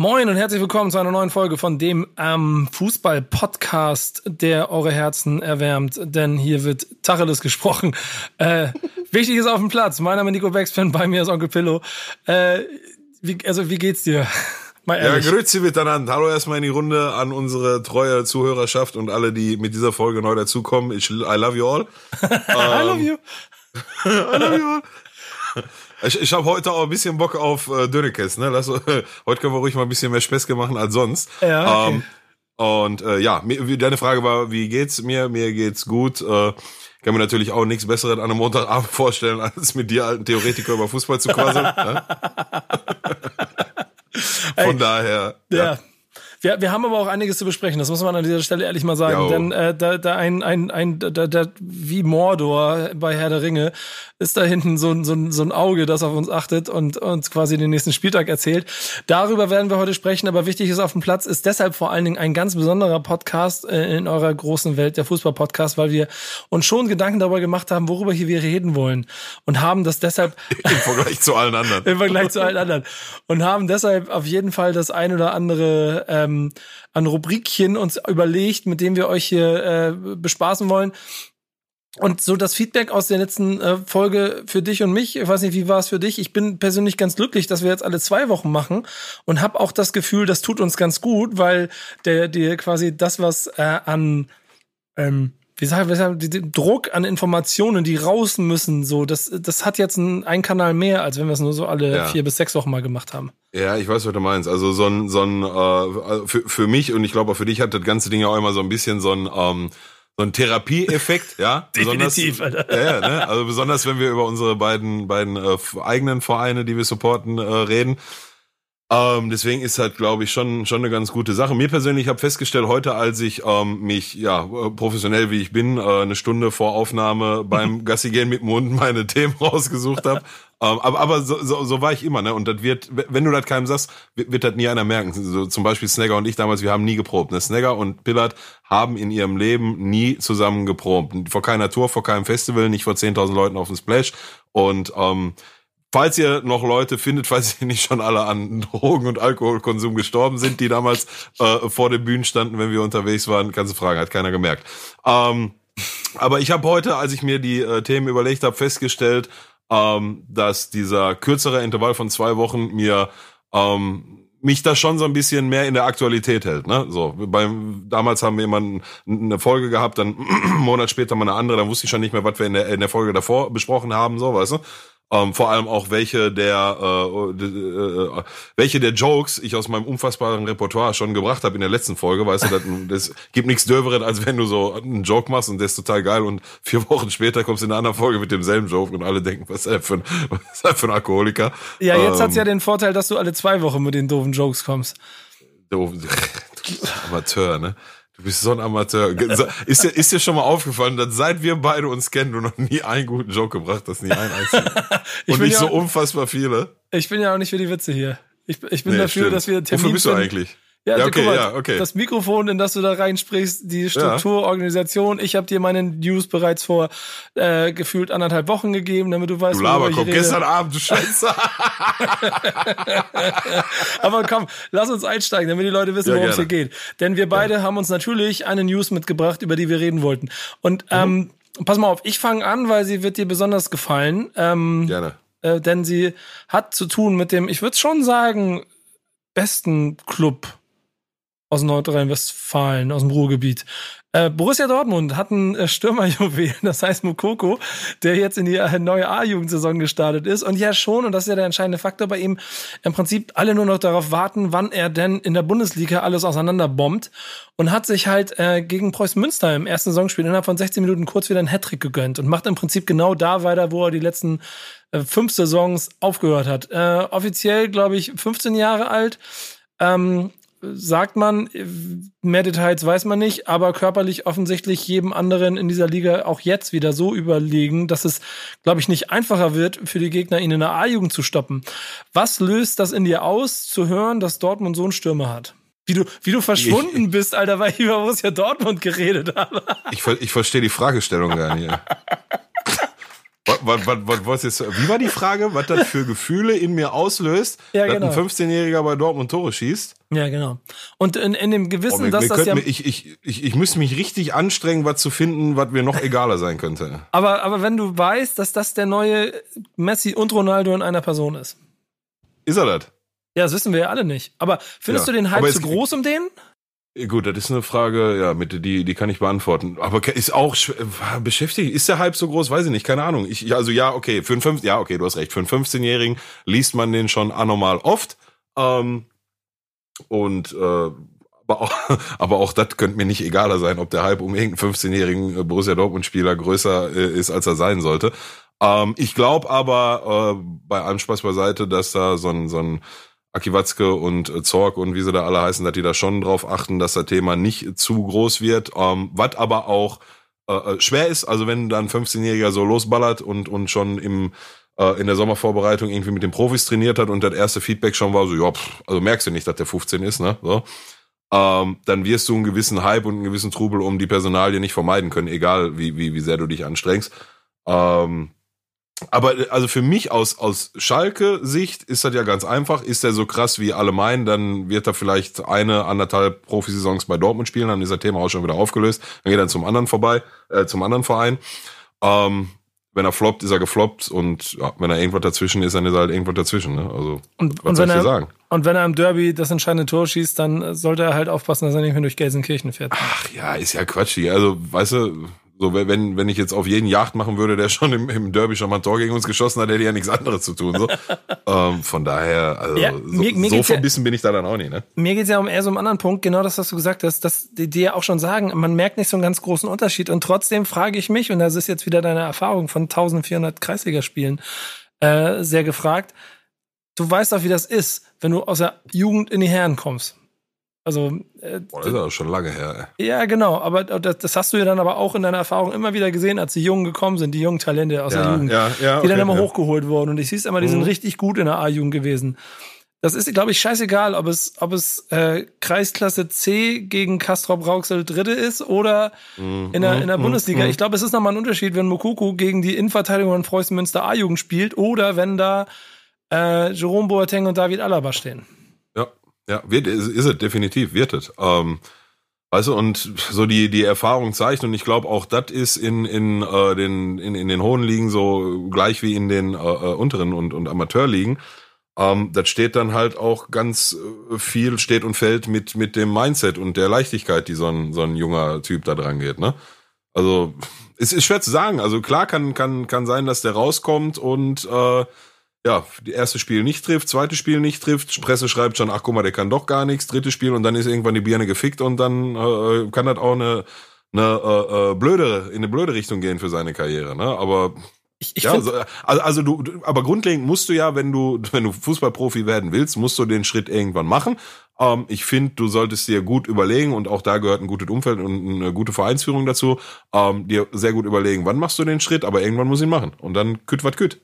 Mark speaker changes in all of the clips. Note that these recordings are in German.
Speaker 1: Moin und herzlich willkommen zu einer neuen Folge von dem ähm, Fußball-Podcast, der eure Herzen erwärmt, denn hier wird Tacheles gesprochen. Äh, wichtig ist auf dem Platz. Mein Name ist Nico Beckspin, bei mir ist Onkel Pillow. Äh, wie, also wie geht's dir?
Speaker 2: Ja, grüezi miteinander. Hallo erstmal in die Runde an unsere treue Zuhörerschaft und alle, die mit dieser Folge neu dazukommen. Ich, I love you all.
Speaker 1: I love you.
Speaker 2: I love you all. Ich, ich habe heute auch ein bisschen Bock auf äh, Dönekes, ne? Lass, äh, heute können wir ruhig mal ein bisschen mehr Späße machen als sonst.
Speaker 1: Ja, okay. Ähm,
Speaker 2: und äh, ja, mir, deine Frage war, wie geht's mir? Mir geht's gut. Äh, kann mir natürlich auch nichts Besseres an einem Montagabend vorstellen, als mit dir alten Theoretiker über Fußball zu quasseln. ne? Von Ey, daher.
Speaker 1: Ja. ja. Wir, wir haben aber auch einiges zu besprechen, das muss man an dieser Stelle ehrlich mal sagen. Ja, Denn äh, da, da ein, ein, ein da, da, wie Mordor bei Herr der Ringe ist da hinten so, ein so, ein so ein Auge, das auf uns achtet und uns quasi den nächsten Spieltag erzählt. Darüber werden wir heute sprechen, aber wichtig ist auf dem Platz, ist deshalb vor allen Dingen ein ganz besonderer Podcast äh, in eurer großen Welt, der Fußball-Podcast, weil wir uns schon Gedanken darüber gemacht haben, worüber hier wir reden wollen. Und haben das deshalb.
Speaker 2: Im Vergleich zu allen anderen.
Speaker 1: Im Vergleich zu allen anderen. Und haben deshalb auf jeden Fall das ein oder andere ähm, ähm, an Rubrikchen uns überlegt, mit dem wir euch hier äh, bespaßen wollen. Und so das Feedback aus der letzten äh, Folge für dich und mich, ich weiß nicht, wie war es für dich? Ich bin persönlich ganz glücklich, dass wir jetzt alle zwei Wochen machen und habe auch das Gefühl, das tut uns ganz gut, weil der, der quasi das, was äh, an ähm, wie sagen wir, den Druck an Informationen, die raus müssen, so, das, das hat jetzt einen, einen Kanal mehr, als wenn wir es nur so alle ja. vier bis sechs Wochen mal gemacht haben.
Speaker 2: Ja, ich weiß, was du meinst. Also so ein, so ein äh, für, für mich und ich glaube auch für dich hat das ganze Ding ja auch immer so ein bisschen so ein ähm, so ein Therapieeffekt, ja.
Speaker 1: Definitiv, Alter.
Speaker 2: Ja, ja, ne? Also besonders wenn wir über unsere beiden beiden äh, eigenen Vereine, die wir supporten, äh, reden. Ähm, deswegen ist halt, glaube ich, schon schon eine ganz gute Sache. Mir persönlich habe festgestellt heute, als ich ähm, mich ja professionell wie ich bin, äh, eine Stunde vor Aufnahme beim Gassi gehen mit dem Hund meine Themen rausgesucht habe. ähm, aber aber so, so, so war ich immer, ne? Und das wird, wenn du das keinem sagst, wird, wird das nie einer merken. So, zum Beispiel Snagger und ich damals, wir haben nie geprobt. Ne? Snagger und Pillard haben in ihrem Leben nie zusammen geprobt. Vor keiner Tour, vor keinem Festival, nicht vor 10.000 Leuten auf dem Splash. Und ähm, falls ihr noch Leute findet, falls sie nicht schon alle an Drogen- und Alkoholkonsum gestorben sind, die damals äh, vor den Bühnen standen, wenn wir unterwegs waren, kannst du fragen, hat keiner gemerkt. Ähm, aber ich habe heute, als ich mir die äh, Themen überlegt habe, festgestellt, ähm, dass dieser kürzere Intervall von zwei Wochen mir ähm, mich da schon so ein bisschen mehr in der Aktualität hält. Ne? So, beim damals haben wir immer eine Folge gehabt, dann einen Monat später mal eine andere, dann wusste ich schon nicht mehr, was wir in der, in der Folge davor besprochen haben, so, weißt du? Ähm, vor allem auch welche der äh, äh, welche der Jokes ich aus meinem unfassbaren Repertoire schon gebracht habe in der letzten Folge, weißt du, das, das gibt nichts Döveres, als wenn du so einen Joke machst und der ist total geil und vier Wochen später kommst du in einer anderen Folge mit demselben Joke und alle denken, was ist er für ein, was ist er für ein Alkoholiker?
Speaker 1: Ja, jetzt ähm, hat's ja den Vorteil, dass du alle zwei Wochen mit den doofen Jokes kommst.
Speaker 2: Doof, Amateur, ne? Du bist so ein Amateur. Ist dir, ist dir schon mal aufgefallen, dass seit wir beide uns kennen, du noch nie einen guten Joke gebracht hast, nie einen einzigen. Und nicht ja so unfassbar viele.
Speaker 1: Ich bin ja auch nicht für die Witze hier. Ich, ich bin nee, dafür, stimmt. dass wir
Speaker 2: Termin Wofür bist du eigentlich?
Speaker 1: Ja, ja, okay, mal, ja, okay. Das Mikrofon, in das du da reinsprichst, die Struktur, ja. Organisation. Ich habe dir meine News bereits vor äh, gefühlt anderthalb Wochen gegeben, damit du weißt,
Speaker 2: du Laber, komm, gestern Abend, du Scheiße.
Speaker 1: Aber komm, lass uns einsteigen, damit die Leute wissen, ja, worum es hier geht. Denn wir beide haben uns natürlich eine News mitgebracht, über die wir reden wollten. Und mhm. ähm, pass mal auf, ich fange an, weil sie wird dir besonders gefallen. Ähm,
Speaker 2: gerne.
Speaker 1: Äh, denn sie hat zu tun mit dem, ich würde schon sagen, besten Club aus Nordrhein-Westfalen, aus dem Ruhrgebiet. Äh, Borussia Dortmund hat einen äh, Stürmerjuwel, das heißt Mukoko, der jetzt in die äh, neue A-Jugendsaison gestartet ist. Und ja schon, und das ist ja der entscheidende Faktor bei ihm, im Prinzip alle nur noch darauf warten, wann er denn in der Bundesliga alles auseinanderbombt. Und hat sich halt äh, gegen Preußen Münster im ersten Saisonspiel innerhalb von 16 Minuten kurz wieder einen Hattrick gegönnt und macht im Prinzip genau da weiter, wo er die letzten äh, fünf Saisons aufgehört hat. Offiziell, glaube ich, 15 Jahre alt. Ähm, sagt man, mehr Details weiß man nicht, aber körperlich offensichtlich jedem anderen in dieser Liga auch jetzt wieder so überlegen, dass es, glaube ich, nicht einfacher wird für die Gegner, ihn in der A-Jugend zu stoppen. Was löst das in dir aus, zu hören, dass Dortmund so einen Stürmer hat? Wie du, wie du verschwunden ich, bist, Alter, weil ich über Borussia Dortmund geredet habe.
Speaker 2: Ich, ich verstehe die Fragestellung gar nicht. Was, was, was, was jetzt, wie war die Frage, was das für Gefühle in mir auslöst, ja, genau. dass ein 15-Jähriger bei Dortmund Tore schießt?
Speaker 1: Ja, genau. Und in, in dem Gewissen, oh, dass das ja...
Speaker 2: ich, ich, ich, ich müsste mich richtig anstrengen, was zu finden, was mir noch egaler sein könnte.
Speaker 1: Aber, aber wenn du weißt, dass das der neue Messi und Ronaldo in einer Person ist.
Speaker 2: Ist er das?
Speaker 1: Ja, das wissen wir ja alle nicht. Aber findest ja. du den Hype zu groß um den?
Speaker 2: Gut, das ist eine Frage, ja, mit die die kann ich beantworten. Aber ist auch beschäftigt. Ist der Hype so groß? Weiß ich nicht. Keine Ahnung. Ich also ja, okay, für einen 15, ja, okay, du hast recht. Für einen 15-Jährigen liest man den schon anormal oft. Ähm, und äh, aber auch, aber auch das könnte mir nicht egaler sein, ob der Hype um irgendeinen 15-jährigen Borussia Dortmund-Spieler größer äh, ist, als er sein sollte. Ähm, ich glaube aber äh, bei allem Spaß beiseite, dass da so ein so ein Aki Watzke und äh, Zorg und wie sie da alle heißen, dass die da schon drauf achten, dass das Thema nicht zu groß wird. Ähm, was aber auch äh, äh schwer ist, also wenn dann 15-Jähriger so losballert und, und schon im äh, in der Sommervorbereitung irgendwie mit den Profis trainiert hat und das erste Feedback schon war so, ja, pff, also merkst du nicht, dass der 15 ist, ne? So. Ähm, dann wirst du einen gewissen Hype und einen gewissen Trubel um die Personalie nicht vermeiden können, egal wie, wie, wie sehr du dich anstrengst. Ähm, aber also für mich aus, aus Schalke-Sicht ist das ja ganz einfach. Ist er so krass wie alle meinen, dann wird er vielleicht eine, anderthalb Profisaisons bei Dortmund spielen, dann ist das Thema auch schon wieder aufgelöst. Dann geht er zum anderen vorbei, äh, zum anderen Verein. Ähm, wenn er floppt, ist er gefloppt und ja, wenn er irgendwas dazwischen ist, dann ist er halt irgendwas dazwischen. Ne? Also,
Speaker 1: und, was und soll ich dir sagen? Und wenn er im Derby das entscheidende Tor schießt, dann sollte er halt aufpassen, dass er nicht mehr durch Gelsenkirchen fährt.
Speaker 2: Ach ja, ist ja Quatsch. Also, weißt du, so, wenn, wenn ich jetzt auf jeden Yacht machen würde, der schon im, im Derby schon mal ein Tor gegen uns geschossen hat, hätte ja nichts anderes zu tun. So. ähm, von daher, also, ja, mir, mir so verbissen ja, bin ich da dann auch nicht. Ne?
Speaker 1: Mir geht's ja um eher so einen anderen Punkt, genau das, was du gesagt hast, dass die, die ja auch schon sagen, man merkt nicht so einen ganz großen Unterschied. Und trotzdem frage ich mich, und das ist jetzt wieder deine Erfahrung von 1400 Kreisligaspielen äh, sehr gefragt, du weißt doch, wie das ist, wenn du aus der Jugend in die Herren kommst. Also,
Speaker 2: äh, Boah, das ist auch schon lange her.
Speaker 1: Ey. Ja, genau. Aber das, das, hast du ja dann aber auch in deiner Erfahrung immer wieder gesehen, als die Jungen gekommen sind, die jungen Talente aus
Speaker 2: ja,
Speaker 1: der Jugend,
Speaker 2: ja, ja,
Speaker 1: die
Speaker 2: okay,
Speaker 1: dann immer hochgeholt wurden. Und ich siehst immer, die mhm. sind richtig gut in der A-Jugend gewesen. Das ist, glaube ich, scheißegal, ob es, ob es äh, Kreisklasse C gegen Castrop Rauxel Dritte ist oder mhm. in der, in der mhm. Bundesliga. Mhm. Ich glaube, es ist nochmal ein Unterschied, wenn Mokuku gegen die Innenverteidigung von Preußen Münster A-Jugend spielt oder wenn da äh, Jerome Boateng und David Alaba stehen.
Speaker 2: Ja, wird, ist, ist es definitiv, wird es. Ähm, weißt du, und so die, die Erfahrung zeigt, und ich glaube auch das ist in, in, äh, den, in, in den hohen Ligen so gleich wie in den äh, äh, unteren und, und Amateurligen. Ähm, das steht dann halt auch ganz äh, viel, steht und fällt mit, mit dem Mindset und der Leichtigkeit, die so ein, so ein junger Typ da dran geht, ne? Also, es ist schwer zu sagen. Also klar kann, kann, kann sein, dass der rauskommt und äh, ja, die erste Spiel nicht trifft, zweite Spiel nicht trifft, Presse schreibt schon, ach guck mal, der kann doch gar nichts, dritte Spiel und dann ist irgendwann die Birne gefickt und dann äh, kann das auch eine, eine äh, äh, blöde, in eine blöde Richtung gehen für seine Karriere, ne? Aber ich, ich ja, also, also du, aber grundlegend musst du ja, wenn du, wenn du Fußballprofi werden willst, musst du den Schritt irgendwann machen. Ähm, ich finde, du solltest dir gut überlegen und auch da gehört ein gutes Umfeld und eine gute Vereinsführung dazu, ähm, dir sehr gut überlegen, wann machst du den Schritt, aber irgendwann muss ihn machen und dann kütt wat kütt.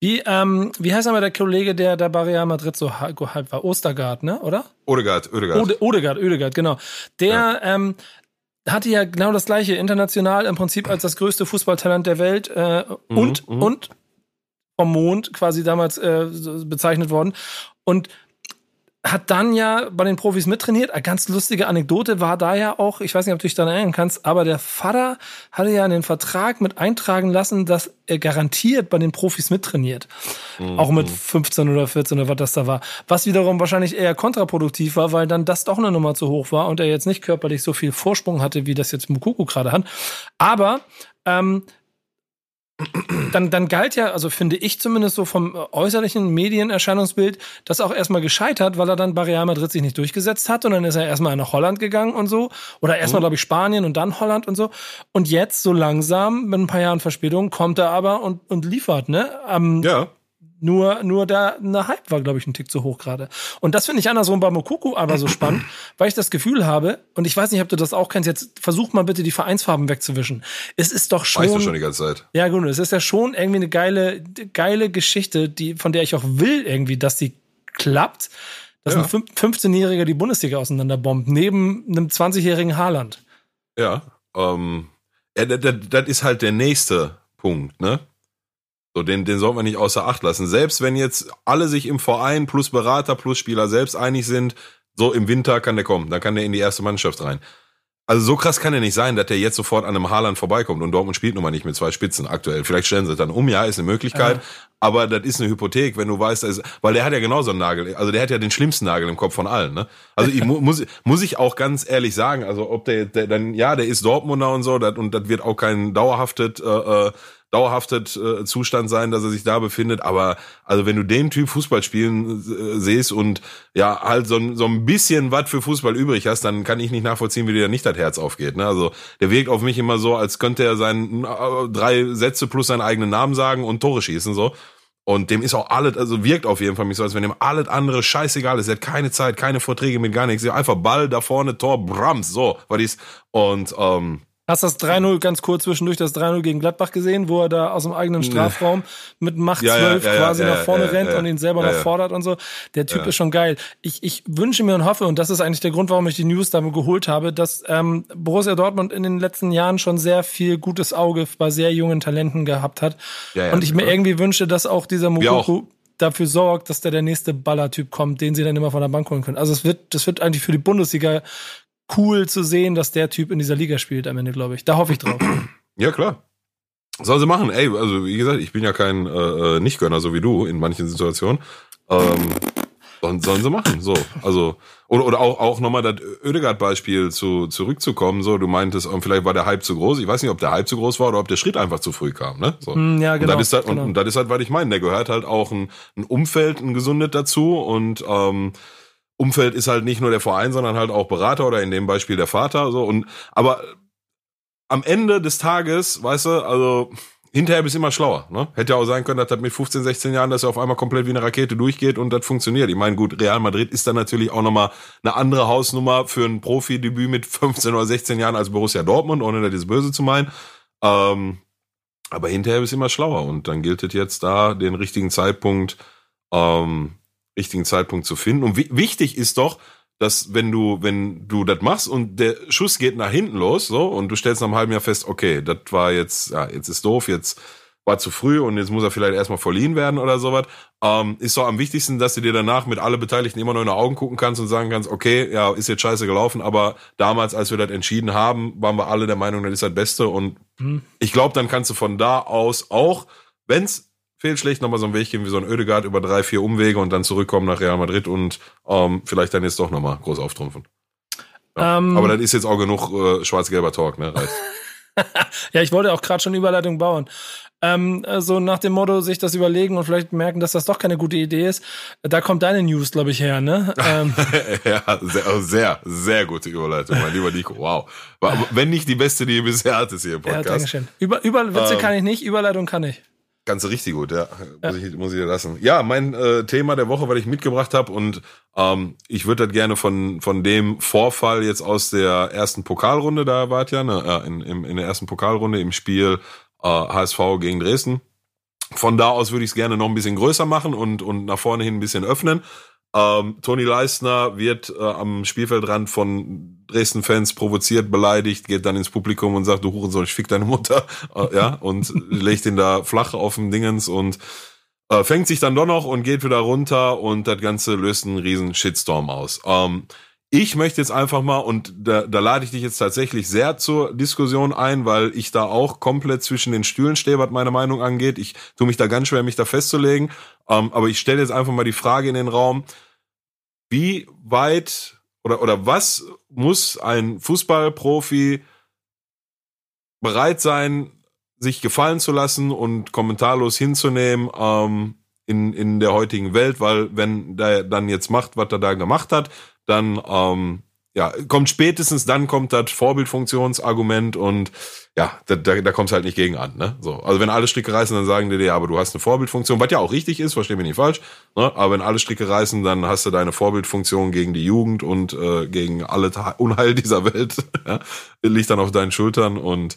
Speaker 1: Wie, ähm, wie heißt aber der Kollege, der da bei Real Madrid so halb war? Ostergaard, ne? Oder?
Speaker 2: Odegaard, Odegaard.
Speaker 1: Ode, Odegaard, Odegaard, genau. Der ja. ähm, hatte ja genau das gleiche, international im Prinzip als das größte Fußballtalent der Welt äh, mhm, und, mhm. und vom Mond quasi damals äh, bezeichnet worden. Und hat dann ja bei den Profis mittrainiert. Eine ganz lustige Anekdote war da ja auch, ich weiß nicht, ob du dich daran erinnern kannst, aber der Vater hatte ja in den Vertrag mit eintragen lassen, dass er garantiert bei den Profis mittrainiert. Mhm. Auch mit 15 oder 14 oder was das da war. Was wiederum wahrscheinlich eher kontraproduktiv war, weil dann das doch eine Nummer zu hoch war und er jetzt nicht körperlich so viel Vorsprung hatte, wie das jetzt Mukuku gerade hat. Aber ähm, dann, dann galt ja, also finde ich zumindest so vom äußerlichen Medienerscheinungsbild, das auch erstmal gescheitert, weil er dann bei Real Madrid sich nicht durchgesetzt hat und dann ist er erstmal nach Holland gegangen und so. Oder erstmal, mhm. glaube ich, Spanien und dann Holland und so. Und jetzt, so langsam, mit ein paar Jahren Verspätung, kommt er aber und, und liefert, ne? Ähm,
Speaker 2: ja.
Speaker 1: Nur, nur der eine Hype war, glaube ich, ein Tick zu hoch gerade. Und das finde ich andersrum bei Mokuku aber so spannend, weil ich das Gefühl habe, und ich weiß nicht, ob du das auch kennst, jetzt versuch mal bitte die Vereinsfarben wegzuwischen. Es ist doch schon.
Speaker 2: Weißt du schon die ganze Zeit.
Speaker 1: Ja, gut, es ist ja schon irgendwie eine geile, geile Geschichte, die, von der ich auch will, irgendwie, dass die klappt, dass ja. ein 15-Jähriger die Bundesliga auseinanderbombt, neben einem 20-jährigen Haaland.
Speaker 2: Ja, ähm, ja, das, das ist halt der nächste Punkt, ne? So, den, den sollte man nicht außer Acht lassen. Selbst wenn jetzt alle sich im Verein plus Berater plus Spieler selbst einig sind, so im Winter kann der kommen, dann kann der in die erste Mannschaft rein. Also so krass kann er nicht sein, dass der jetzt sofort an einem Haaland vorbeikommt und Dortmund spielt nun mal nicht mit zwei Spitzen aktuell. Vielleicht stellen sie es dann um, ja, ist eine Möglichkeit, ja. aber das ist eine Hypothek, wenn du weißt, ist, weil der hat ja genauso einen Nagel, also der hat ja den schlimmsten Nagel im Kopf von allen, ne? Also ich muss muss ich auch ganz ehrlich sagen, also ob der, der dann ja, der ist Dortmunder und so, dat, und das wird auch kein dauerhaftes äh, äh dauerhaftet äh, Zustand sein, dass er sich da befindet. Aber also wenn du den Typ Fußball spielen äh, siehst und ja halt so, so ein bisschen was für Fußball übrig hast, dann kann ich nicht nachvollziehen, wie dir nicht das Herz aufgeht. Ne? Also der wirkt auf mich immer so, als könnte er seinen äh, drei Sätze plus seinen eigenen Namen sagen und Tore schießen so. Und dem ist auch alles, also wirkt auf jeden Fall mich so, als wenn dem alles andere scheißegal ist. Er hat keine Zeit, keine Vorträge mit gar nichts. Einfach Ball da vorne, Tor, Brams, so, was ist. Und ähm,
Speaker 1: Hast das 3-0 ganz kurz zwischendurch, das 3-0 gegen Gladbach gesehen, wo er da aus dem eigenen Strafraum mit Macht 12 ja, ja, ja, quasi nach vorne rennt und ihn selber noch fordert und so. Der Typ ist schon geil. Ich, ich wünsche mir und hoffe, und das ist eigentlich der Grund, warum ich die News damit geholt habe, dass ähm, Borussia Dortmund in den letzten Jahren schon sehr viel gutes Auge bei sehr jungen Talenten gehabt hat. und ich mir irgendwie wünsche, dass auch dieser Mukoko dafür sorgt, dass der der nächste Ballertyp kommt, den sie dann immer von der Bank holen können. Also es wird, das wird eigentlich für die Bundesliga cool zu sehen, dass der Typ in dieser Liga spielt am Ende, glaube ich. Da hoffe ich drauf.
Speaker 2: Ja, klar. Soll sie machen. Ey, also wie gesagt, ich bin ja kein äh, äh Nicht-Gönner, so wie du in manchen Situationen. Ähm, sollen, sollen sie machen. So, also oder, oder auch auch nochmal das Oedegaard-Beispiel zu zurückzukommen. So, du meintest, ähm, vielleicht war der Hype zu groß. Ich weiß nicht, ob der Hype zu groß war oder ob der Schritt einfach zu früh kam. Ne? So.
Speaker 1: Hm, ja, genau.
Speaker 2: Und das ist halt,
Speaker 1: genau.
Speaker 2: und, und das ist halt, was ich meine. Der gehört halt auch ein, ein Umfeld, ein gesundet dazu und ähm, Umfeld ist halt nicht nur der Verein, sondern halt auch Berater oder in dem Beispiel der Vater. So und aber am Ende des Tages, weißt du, also hinterher bist du immer schlauer. Ne? Hätte ja auch sein können, dass das mit 15, 16 Jahren, dass er auf einmal komplett wie eine Rakete durchgeht und das funktioniert. Ich meine, gut, Real Madrid ist dann natürlich auch nochmal eine andere Hausnummer für ein Profidebüt mit 15 oder 16 Jahren als Borussia Dortmund, ohne das Böse zu meinen. Ähm, aber hinterher bist du immer schlauer und dann gilt es jetzt da, den richtigen Zeitpunkt ähm, richtigen Zeitpunkt zu finden. Und wichtig ist doch, dass wenn du, wenn du das machst und der Schuss geht nach hinten los, so, und du stellst nach einem halben Jahr fest, okay, das war jetzt, ja, jetzt ist doof, jetzt war zu früh und jetzt muss er vielleicht erstmal verliehen werden oder sowas, ähm, ist doch am wichtigsten, dass du dir danach mit alle Beteiligten immer noch in die Augen gucken kannst und sagen kannst, okay, ja, ist jetzt scheiße gelaufen, aber damals, als wir das entschieden haben, waren wir alle der Meinung, das ist das Beste und mhm. ich glaube, dann kannst du von da aus auch, wenn's fehlschlägt, nochmal so einen Weg gehen wie so ein Ödegard über drei, vier Umwege und dann zurückkommen nach Real Madrid und ähm, vielleicht dann jetzt doch nochmal groß auftrumpfen. Ja. Ähm. Aber das ist jetzt auch genug äh, schwarz-gelber Talk, ne?
Speaker 1: ja, ich wollte auch gerade schon Überleitung bauen. Ähm, so nach dem Motto, sich das überlegen und vielleicht merken, dass das doch keine gute Idee ist. Da kommt deine News, glaube ich, her, ne? Ähm.
Speaker 2: ja, sehr, sehr, sehr gute Überleitung, mein lieber Nico. Wow. Wenn nicht die beste, die ihr bisher hattest hier im Podcast. Ja,
Speaker 1: Dankeschön. Über, über Witze ähm, kann ich nicht, Überleitung kann ich.
Speaker 2: Ganze richtig gut, ja. Muss, Ich, muss ich dir lassen. Ja, mein äh, Thema der Woche, was ich mitgebracht habe und ähm, ich würde das gerne von von dem Vorfall jetzt aus der ersten Pokalrunde, da wart ja, ne, äh, in, in, in der ersten Pokalrunde im Spiel äh, HSV gegen Dresden. Von da aus würde ich es gerne noch ein bisschen größer machen und, und nach vorne hin ein bisschen öffnen. Ähm, Toni Leistner wird äh, am Spielfeldrand von Dresden-Fans provoziert, beleidigt, geht dann ins Publikum und sagt, du Hurensohn, ich fick deine Mutter, äh, ja, und legt ihn da flach auf dem Dingens und äh, fängt sich dann doch noch und geht wieder runter und das Ganze löst einen riesen Shitstorm aus. Ähm, ich möchte jetzt einfach mal, und da, da lade ich dich jetzt tatsächlich sehr zur Diskussion ein, weil ich da auch komplett zwischen den Stühlen stehe, was meine Meinung angeht. Ich tue mich da ganz schwer, mich da festzulegen. Ähm, aber ich stelle jetzt einfach mal die Frage in den Raum, wie weit oder, oder was muss ein Fußballprofi bereit sein, sich gefallen zu lassen und kommentarlos hinzunehmen ähm, in, in der heutigen Welt, weil wenn der dann jetzt macht, was er da gemacht hat, dann ähm, ja, kommt spätestens dann kommt das Vorbildfunktionsargument und ja, da, da, da kommt es halt nicht gegen an. Ne? So, also wenn alle Stricke reißen, dann sagen die dir, aber du hast eine Vorbildfunktion, was ja auch richtig ist, versteh mich nicht falsch. Ne? Aber wenn alle Stricke reißen, dann hast du deine Vorbildfunktion gegen die Jugend und äh, gegen alle Unheil dieser Welt. ja? Liegt dann auf deinen Schultern und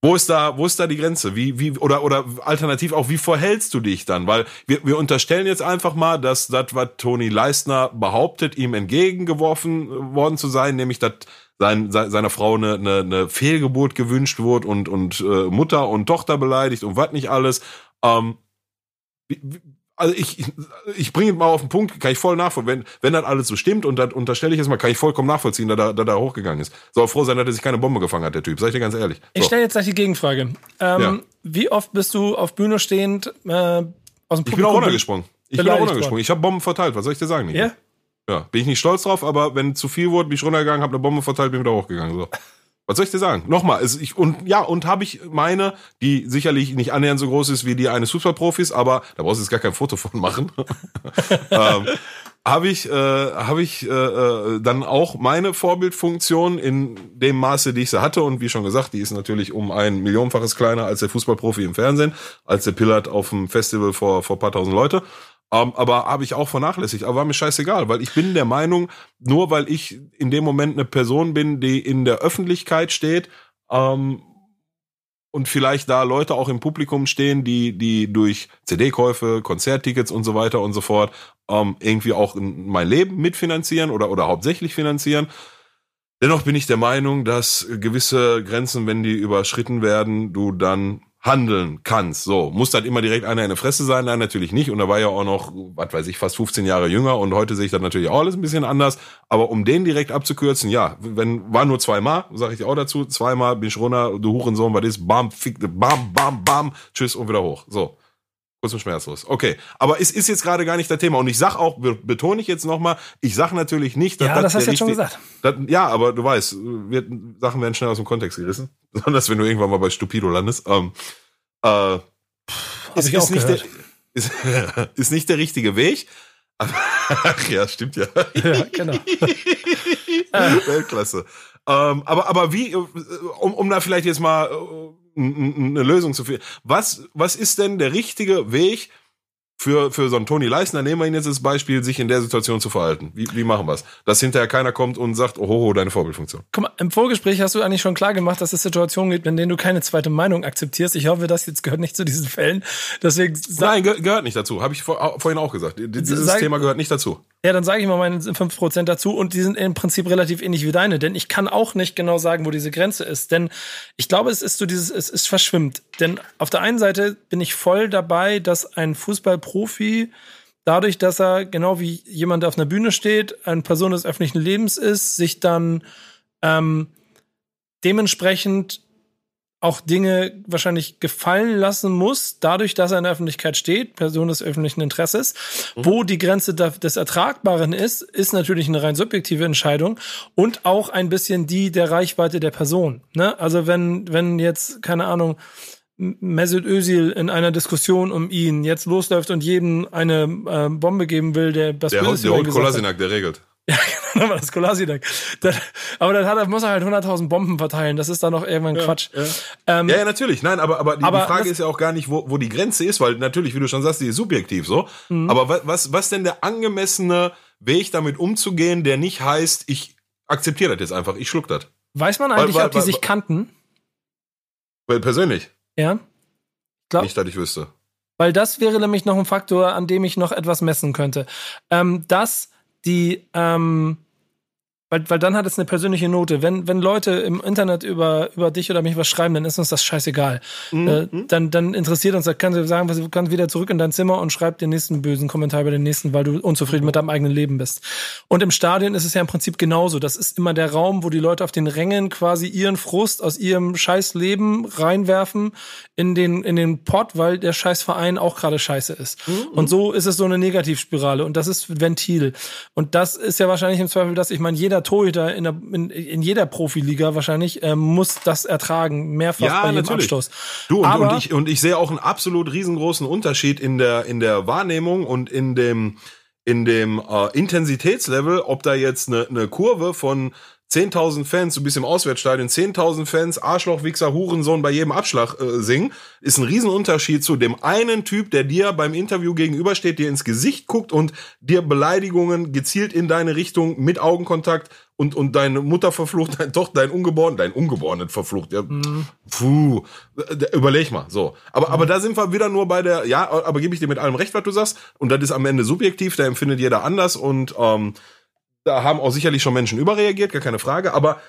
Speaker 2: wo ist da, wo ist da die Grenze? Wie, wie, oder, oder alternativ auch, wie verhältst du dich dann? Weil wir, wir unterstellen jetzt einfach mal, dass das, was Toni Leistner behauptet, ihm entgegengeworfen worden zu sein, nämlich, dass sein, seiner Frau eine, eine, eine Fehlgeburt gewünscht wurde und, und äh, Mutter und Tochter beleidigt und was nicht alles. Ähm, wie, also ich, ich bringe mal auf den Punkt, kann ich voll nachvollziehen. Wenn, wenn das alles so stimmt und das unterstelle ich jetzt mal, kann ich vollkommen nachvollziehen, dass er, dass er hochgegangen ist. Soll froh sein, dass er sich keine Bombe gefangen hat, der Typ. Sag ich dir ganz ehrlich. So.
Speaker 1: Ich stelle jetzt gleich die Gegenfrage. Ähm, ja. Wie oft bist du auf Bühne stehend äh, aus dem
Speaker 2: Publikum? Ich bin auch runtergesprungen. Ich bin auch runtergesprungen. Ich habe Bomben verteilt. Was soll ich dir sagen?
Speaker 1: Ja?
Speaker 2: Ja, bin ich nicht stolz drauf, aber wenn zu viel wurde, bin ich runtergegangen, habe eine Bombe verteilt, bin wieder hochgegangen. So. Was soll ich dir sagen? Nochmal, es, ich, und ja, und habe ich meine, die sicherlich nicht annähernd so groß ist wie die eines Fußballprofis, aber da brauchst du jetzt gar kein Foto von machen. ähm, habe ich, äh, hab ich äh, äh, dann auch meine Vorbildfunktion in dem Maße, die ich sie hatte. Und wie schon gesagt, die ist natürlich um ein Millionenfaches kleiner als der Fußballprofi im Fernsehen, als der Pillard auf dem Festival vor, vor paar tausend Leute. Um, ähm, aber habe ich auch vernachlässigt. Aber war mir scheißegal, weil ich bin der Meinung, nur weil ich in dem Moment eine Person bin, die in der Öffentlichkeit steht ähm, und vielleicht da Leute auch im Publikum stehen, die die durch CD-Käufe, Konzerttickets und so weiter und so fort ähm, irgendwie auch mein Leben mitfinanzieren oder oder hauptsächlich finanzieren. Dennoch bin ich der Meinung, dass gewisse Grenzen, wenn die überschritten werden, du dann handeln kannst. So, muss das immer direkt einer in der Fresse sein? Nein, natürlich nicht. Und da war ja auch noch, was weiß ich, fast 15 Jahre jünger und heute sehe ich das natürlich auch alles ein bisschen anders. Aber um den direkt abzukürzen, ja, wenn, war nur zweimal, sage ich dir auch dazu, zweimal bin ich runter, du Hurensohn, was ist, bam, fick, bam, bam, bam, tschüss und wieder hoch. So. Kurz und schmerzlos. Okay. Aber es ist jetzt gerade gar nicht das Thema. Und ich sag auch, betone ich jetzt nochmal, ich sag natürlich nicht,
Speaker 1: dass ja, das, das hast du jetzt schon gesagt.
Speaker 2: Das, ja, aber du weißt, wird, Sachen werden schnell aus dem Kontext gerissen. Besonders wenn du irgendwann mal bei Stupido landest. Ähm, äh, ist, ist, nicht der, ist, ist nicht der richtige Weg. Ach ja, stimmt ja. Ja, genau. Weltklasse. Ähm, aber, aber wie, um, um da vielleicht jetzt mal äh, eine Lösung zu finden. Was, was ist denn der richtige Weg, für, für so einen Toni Leisner, nehmen wir ihn jetzt als Beispiel, sich in der Situation zu verhalten? Wie, wie machen wir es? Dass hinterher keiner kommt und sagt, oh, oh, deine Vorbildfunktion.
Speaker 1: Guck mal, im Vorgespräch hast du eigentlich schon klar gemacht, dass es Situationen gibt, in denen du keine zweite Meinung akzeptierst. Ich hoffe, das jetzt gehört nicht zu diesen Fällen. Deswegen
Speaker 2: Nein, ge gehört nicht dazu. Habe ich vor, vorhin auch gesagt. Dieses Thema gehört nicht dazu.
Speaker 1: Ja, dann sage ich mal meine 5% dazu und die sind im Prinzip relativ ähnlich wie deine, denn ich kann auch nicht genau sagen, wo diese Grenze ist, denn ich glaube, es ist so dieses, es ist verschwimmt. Denn auf der einen Seite bin ich voll dabei, dass ein Fußballprofi dadurch, dass er genau wie jemand, auf einer Bühne steht, eine Person des öffentlichen Lebens ist, sich dann ähm, dementsprechend auch Dinge wahrscheinlich gefallen lassen muss, dadurch, dass er in der Öffentlichkeit steht, Person des öffentlichen Interesses. Mhm. Wo die Grenze des Ertragbaren ist, ist natürlich eine rein subjektive Entscheidung und auch ein bisschen die der Reichweite der Person. Ne? Also wenn, wenn jetzt, keine Ahnung, Mesut Özil in einer Diskussion um ihn jetzt losläuft und jedem eine äh, Bombe geben will, der
Speaker 2: das der, der holt Kolasinak, der regelt.
Speaker 1: Ja, genau, das Kolasinak. aber dann hat, muss er halt 100.000 Bomben verteilen. Das ist dann noch irgendwann ja, Quatsch.
Speaker 2: Ja. Ähm, ja, ja, natürlich. Nein, aber, aber, die, aber die Frage ist ja auch gar nicht, wo, wo die Grenze ist, weil natürlich, wie du schon sagst, die ist subjektiv so. Mhm. Aber was, was, was denn der angemessene Weg damit umzugehen, der nicht heißt, ich akzeptiere das jetzt einfach, ich schluck das?
Speaker 1: Weiß man eigentlich, weil, weil, ob die weil, sich kannten?
Speaker 2: Weil persönlich.
Speaker 1: Ja.
Speaker 2: Glaub, nicht, dass ich wüsste.
Speaker 1: Weil das wäre nämlich noch ein Faktor, an dem ich noch etwas messen könnte. Ähm, dass die, ähm, weil, weil dann hat es eine persönliche Note. Wenn, wenn Leute im Internet über, über dich oder mich was schreiben, dann ist uns das scheißegal. Mhm. Äh, dann, dann interessiert uns, da kannst du sagen, du kannst wieder zurück in dein Zimmer und schreib den nächsten bösen Kommentar über den nächsten, weil du unzufrieden mhm. mit deinem eigenen Leben bist. Und im Stadion ist es ja im Prinzip genauso. Das ist immer der Raum, wo die Leute auf den Rängen quasi ihren Frust aus ihrem scheiß Leben reinwerfen in den, in den Pott, weil der scheiß Verein auch gerade scheiße ist. Mhm. Und so ist es so eine Negativspirale und das ist Ventil. Und das ist ja wahrscheinlich im Zweifel das, ich meine, jeder Torhüter in, der, in, in jeder Profiliga wahrscheinlich äh, muss das ertragen, mehrfach ja, bei jedem natürlich. Abstoß.
Speaker 2: Du, und, Aber, und, ich, und ich sehe auch einen absolut riesengroßen Unterschied in der, in der Wahrnehmung und in dem, in dem äh, Intensitätslevel, ob da jetzt eine ne Kurve von 10.000 Fans, du bist im Auswärtsstadion, 10.000 Fans, Arschloch, Wichser, Hurensohn bei jedem Abschlag äh, singen, ist ein Riesenunterschied zu dem einen Typ, der dir beim Interview gegenübersteht, dir ins Gesicht guckt und dir Beleidigungen gezielt in deine Richtung mit Augenkontakt und, und deine Mutter verflucht, deine Tochter, dein Ungeborenen, dein Ungeborenen verflucht. Ja, mhm. Puh, überleg mal, so. Aber, mhm. aber da sind wir wieder nur bei der, ja, aber gebe ich dir mit allem recht, was du sagst. Und das ist am Ende subjektiv, da empfindet jeder anders und ähm, da haben auch sicherlich schon Menschen überreagiert, gar keine Frage. Aber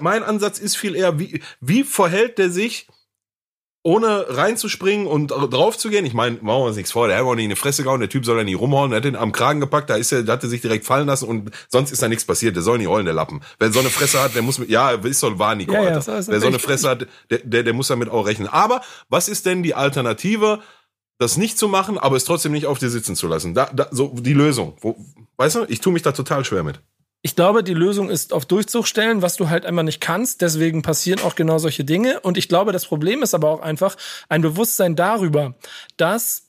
Speaker 2: mein Ansatz ist viel eher, wie, wie verhält der sich, ohne reinzuspringen und drauf zu gehen? Ich meine, machen wir uns nichts vor, der hat auch nicht in die Fresse gehauen, der Typ soll ja nicht rumhauen, der hat den am Kragen gepackt, da ist er, hat er sich direkt fallen lassen und sonst ist da nichts passiert, der soll nicht rollen, der Lappen. Wer so eine Fresse hat, der muss mit, ja, ist so wahr, Nico, ja, ja, Wer so eine Fresse hat, der, der, der muss damit auch rechnen. Aber was ist denn die Alternative? das nicht zu machen, aber es trotzdem nicht auf dir sitzen zu lassen. Da, da, so die Lösung. Wo, weißt du, ich tue mich da total schwer mit.
Speaker 1: Ich glaube, die Lösung ist auf Durchzug stellen, was du halt einmal nicht kannst. Deswegen passieren auch genau solche Dinge. Und ich glaube, das Problem ist aber auch einfach ein Bewusstsein darüber, dass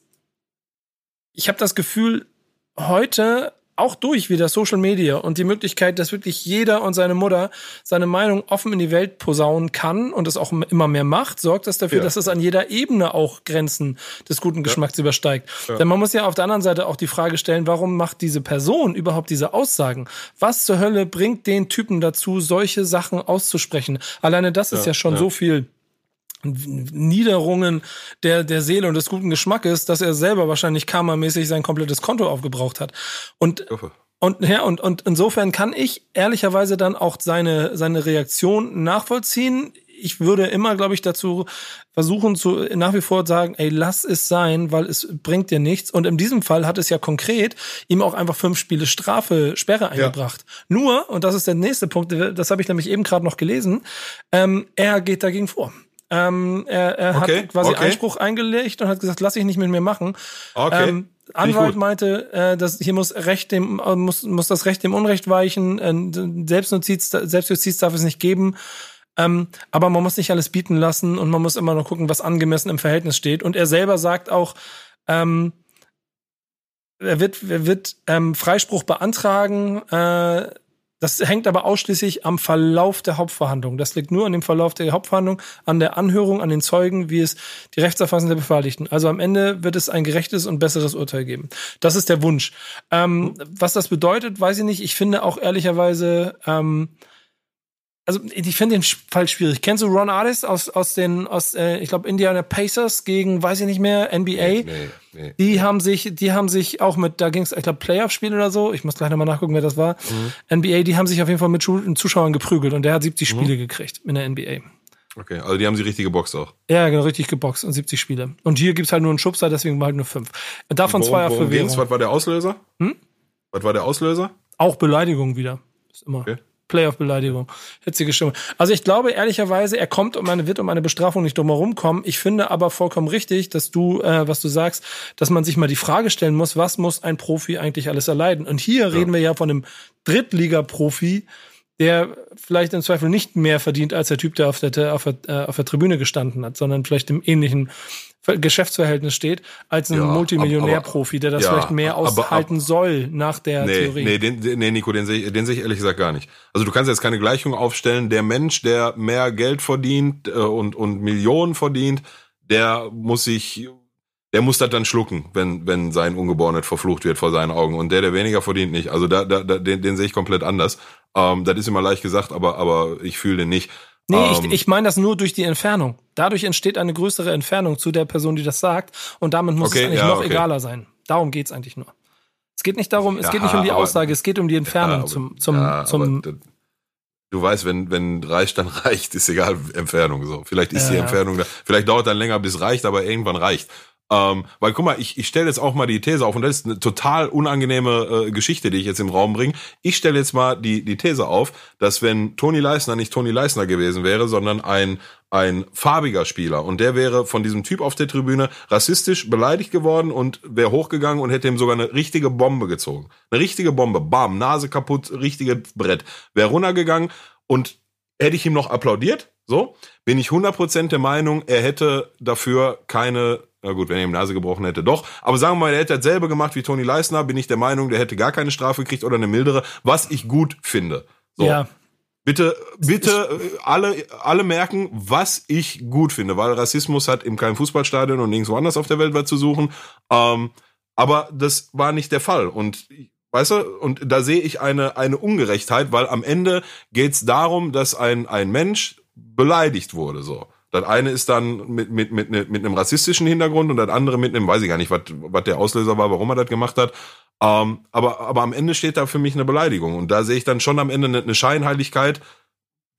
Speaker 1: ich habe das Gefühl, heute auch durch wieder Social Media und die Möglichkeit, dass wirklich jeder und seine Mutter seine Meinung offen in die Welt posaunen kann und es auch immer mehr macht, sorgt das dafür, ja. dass es an jeder Ebene auch Grenzen des guten Geschmacks ja. übersteigt. Ja. Denn man muss ja auf der anderen Seite auch die Frage stellen, warum macht diese Person überhaupt diese Aussagen? Was zur Hölle bringt den Typen dazu, solche Sachen auszusprechen? Alleine das ist ja schon so viel Niederungen der, der Seele und des guten Geschmackes, dass er selber wahrscheinlich karmamäßig sein komplettes Konto aufgebraucht hat. Und, und, ja, und, und insofern kann ich ehrlicherweise dann auch seine, seine Reaktion nachvollziehen. Ich würde immer, glaube ich, dazu versuchen zu nach wie vor sagen, ey, lass es sein, weil es bringt dir nichts. Und in diesem Fall hat es ja konkret ihm auch einfach fünf Spiele Strafe, Sperre eingebracht. Ja. Nur, und das ist der nächste Punkt, das habe ich nämlich eben gerade noch gelesen, ähm, er geht dagegen vor. Ähm, er er okay, hat quasi okay. Einspruch eingelegt und hat gesagt, lass ich nicht mit mir machen. Okay. Ähm, Anwalt meinte, äh, dass hier muss Recht dem äh, muss muss das Recht dem Unrecht weichen. Äh, Selbstjustiz, Selbstjustiz darf es nicht geben. Ähm, aber man muss nicht alles bieten lassen und man muss immer noch gucken, was angemessen im Verhältnis steht. Und er selber sagt auch, ähm, er wird, er wird ähm, Freispruch beantragen. Äh, das hängt aber ausschließlich am Verlauf der Hauptverhandlung. Das liegt nur an dem Verlauf der Hauptverhandlung, an der Anhörung, an den Zeugen, wie es die Rechtserfassung der Befalligten. Also am Ende wird es ein gerechtes und besseres Urteil geben. Das ist der Wunsch. Ähm, was das bedeutet, weiß ich nicht. Ich finde auch ehrlicherweise, ähm, also ich finde den Fall schwierig. Kennst du Ron Artist aus aus den aus äh, ich glaube Indiana Pacers gegen weiß ich nicht mehr NBA? Nee, nee, nee. Die haben sich die haben sich auch mit da ging es ich glaube Playoff Spiel oder so. Ich muss gleich nochmal nachgucken, wer das war. Mhm. NBA, die haben sich auf jeden Fall mit Zuschauern geprügelt und der hat 70 mhm. Spiele gekriegt in der NBA.
Speaker 2: Okay, also die haben sie richtig geboxt auch.
Speaker 1: Ja, genau, richtig geboxt und 70 Spiele. Und hier gibt's halt nur einen Schubser, deswegen halt nur fünf. Davon worum, zwei auf Bewährung.
Speaker 2: Was war der Auslöser? Hm? Was war der Auslöser?
Speaker 1: Auch Beleidigung wieder. Ist immer. Okay. Playoff-Beleidigung. Hitzige Stimmung. Also ich glaube ehrlicherweise, er kommt um eine, wird um eine Bestrafung nicht drumherum kommen. Ich finde aber vollkommen richtig, dass du, äh, was du sagst, dass man sich mal die Frage stellen muss, was muss ein Profi eigentlich alles erleiden? Und hier ja. reden wir ja von einem Drittliga-Profi, der vielleicht im Zweifel nicht mehr verdient als der Typ, der auf der, auf der, äh, auf der Tribüne gestanden hat, sondern vielleicht im ähnlichen Geschäftsverhältnis steht, als ein ja, Multimillionärprofi, der das ja, vielleicht mehr aushalten aber, soll nach der
Speaker 2: nee,
Speaker 1: Theorie.
Speaker 2: Nee, den, nee, Nico, den sehe ich, den sehe ich ehrlich gesagt gar nicht. Also du kannst jetzt keine Gleichung aufstellen. Der Mensch, der mehr Geld verdient äh, und, und Millionen verdient, der muss sich, der muss das dann schlucken, wenn, wenn sein Ungeborenes verflucht wird vor seinen Augen. Und der, der weniger verdient, nicht. Also da, da, da den, den sehe ich komplett anders. Ähm, das ist immer leicht gesagt, aber, aber ich fühle den nicht.
Speaker 1: Nee, ähm, ich, ich meine das nur durch die Entfernung. Dadurch entsteht eine größere Entfernung zu der Person, die das sagt. Und damit muss okay, es eigentlich ja, noch okay. egaler sein. Darum geht's eigentlich nur. Es geht nicht darum, es ja, geht nicht um die Aussage, es geht um die Entfernung ja, zum, zum, ja, zum.
Speaker 2: Du weißt, wenn, wenn reicht, dann reicht, ist egal, Entfernung, so. Vielleicht ist die Entfernung da, vielleicht dauert dann länger, bis reicht, aber irgendwann reicht. Ähm, weil guck mal, ich, ich stelle jetzt auch mal die These auf und das ist eine total unangenehme äh, Geschichte, die ich jetzt im Raum bringe. Ich stelle jetzt mal die, die These auf, dass wenn Toni Leisner nicht Toni Leisner gewesen wäre, sondern ein, ein farbiger Spieler und der wäre von diesem Typ auf der Tribüne rassistisch beleidigt geworden und wäre hochgegangen und hätte ihm sogar eine richtige Bombe gezogen. Eine richtige Bombe, bam, Nase kaputt, richtige Brett. Wäre runtergegangen und hätte ich ihm noch applaudiert, so, bin ich 100% der Meinung, er hätte dafür keine Na gut, wenn er ihm Nase gebrochen hätte, doch. Aber sagen wir mal, er hätte dasselbe gemacht wie Toni Leisner, bin ich der Meinung, der hätte gar keine Strafe gekriegt oder eine mildere, was ich gut finde. So.
Speaker 1: Ja.
Speaker 2: Bitte, bitte äh, alle, alle merken, was ich gut finde, weil Rassismus hat im keinem Fußballstadion und nirgendwo anders auf der Welt was zu suchen. Ähm, aber das war nicht der Fall. Und weißt du, und da sehe ich eine, eine Ungerechtheit, weil am Ende geht's darum, dass ein, ein Mensch beleidigt wurde. So. Das eine ist dann mit, mit, mit, mit einem rassistischen Hintergrund und das andere mit einem, weiß ich gar nicht, was, der Auslöser war, warum er das gemacht hat. Ähm, aber, aber am Ende steht da für mich eine Beleidigung. Und da sehe ich dann schon am Ende eine, eine Scheinheiligkeit,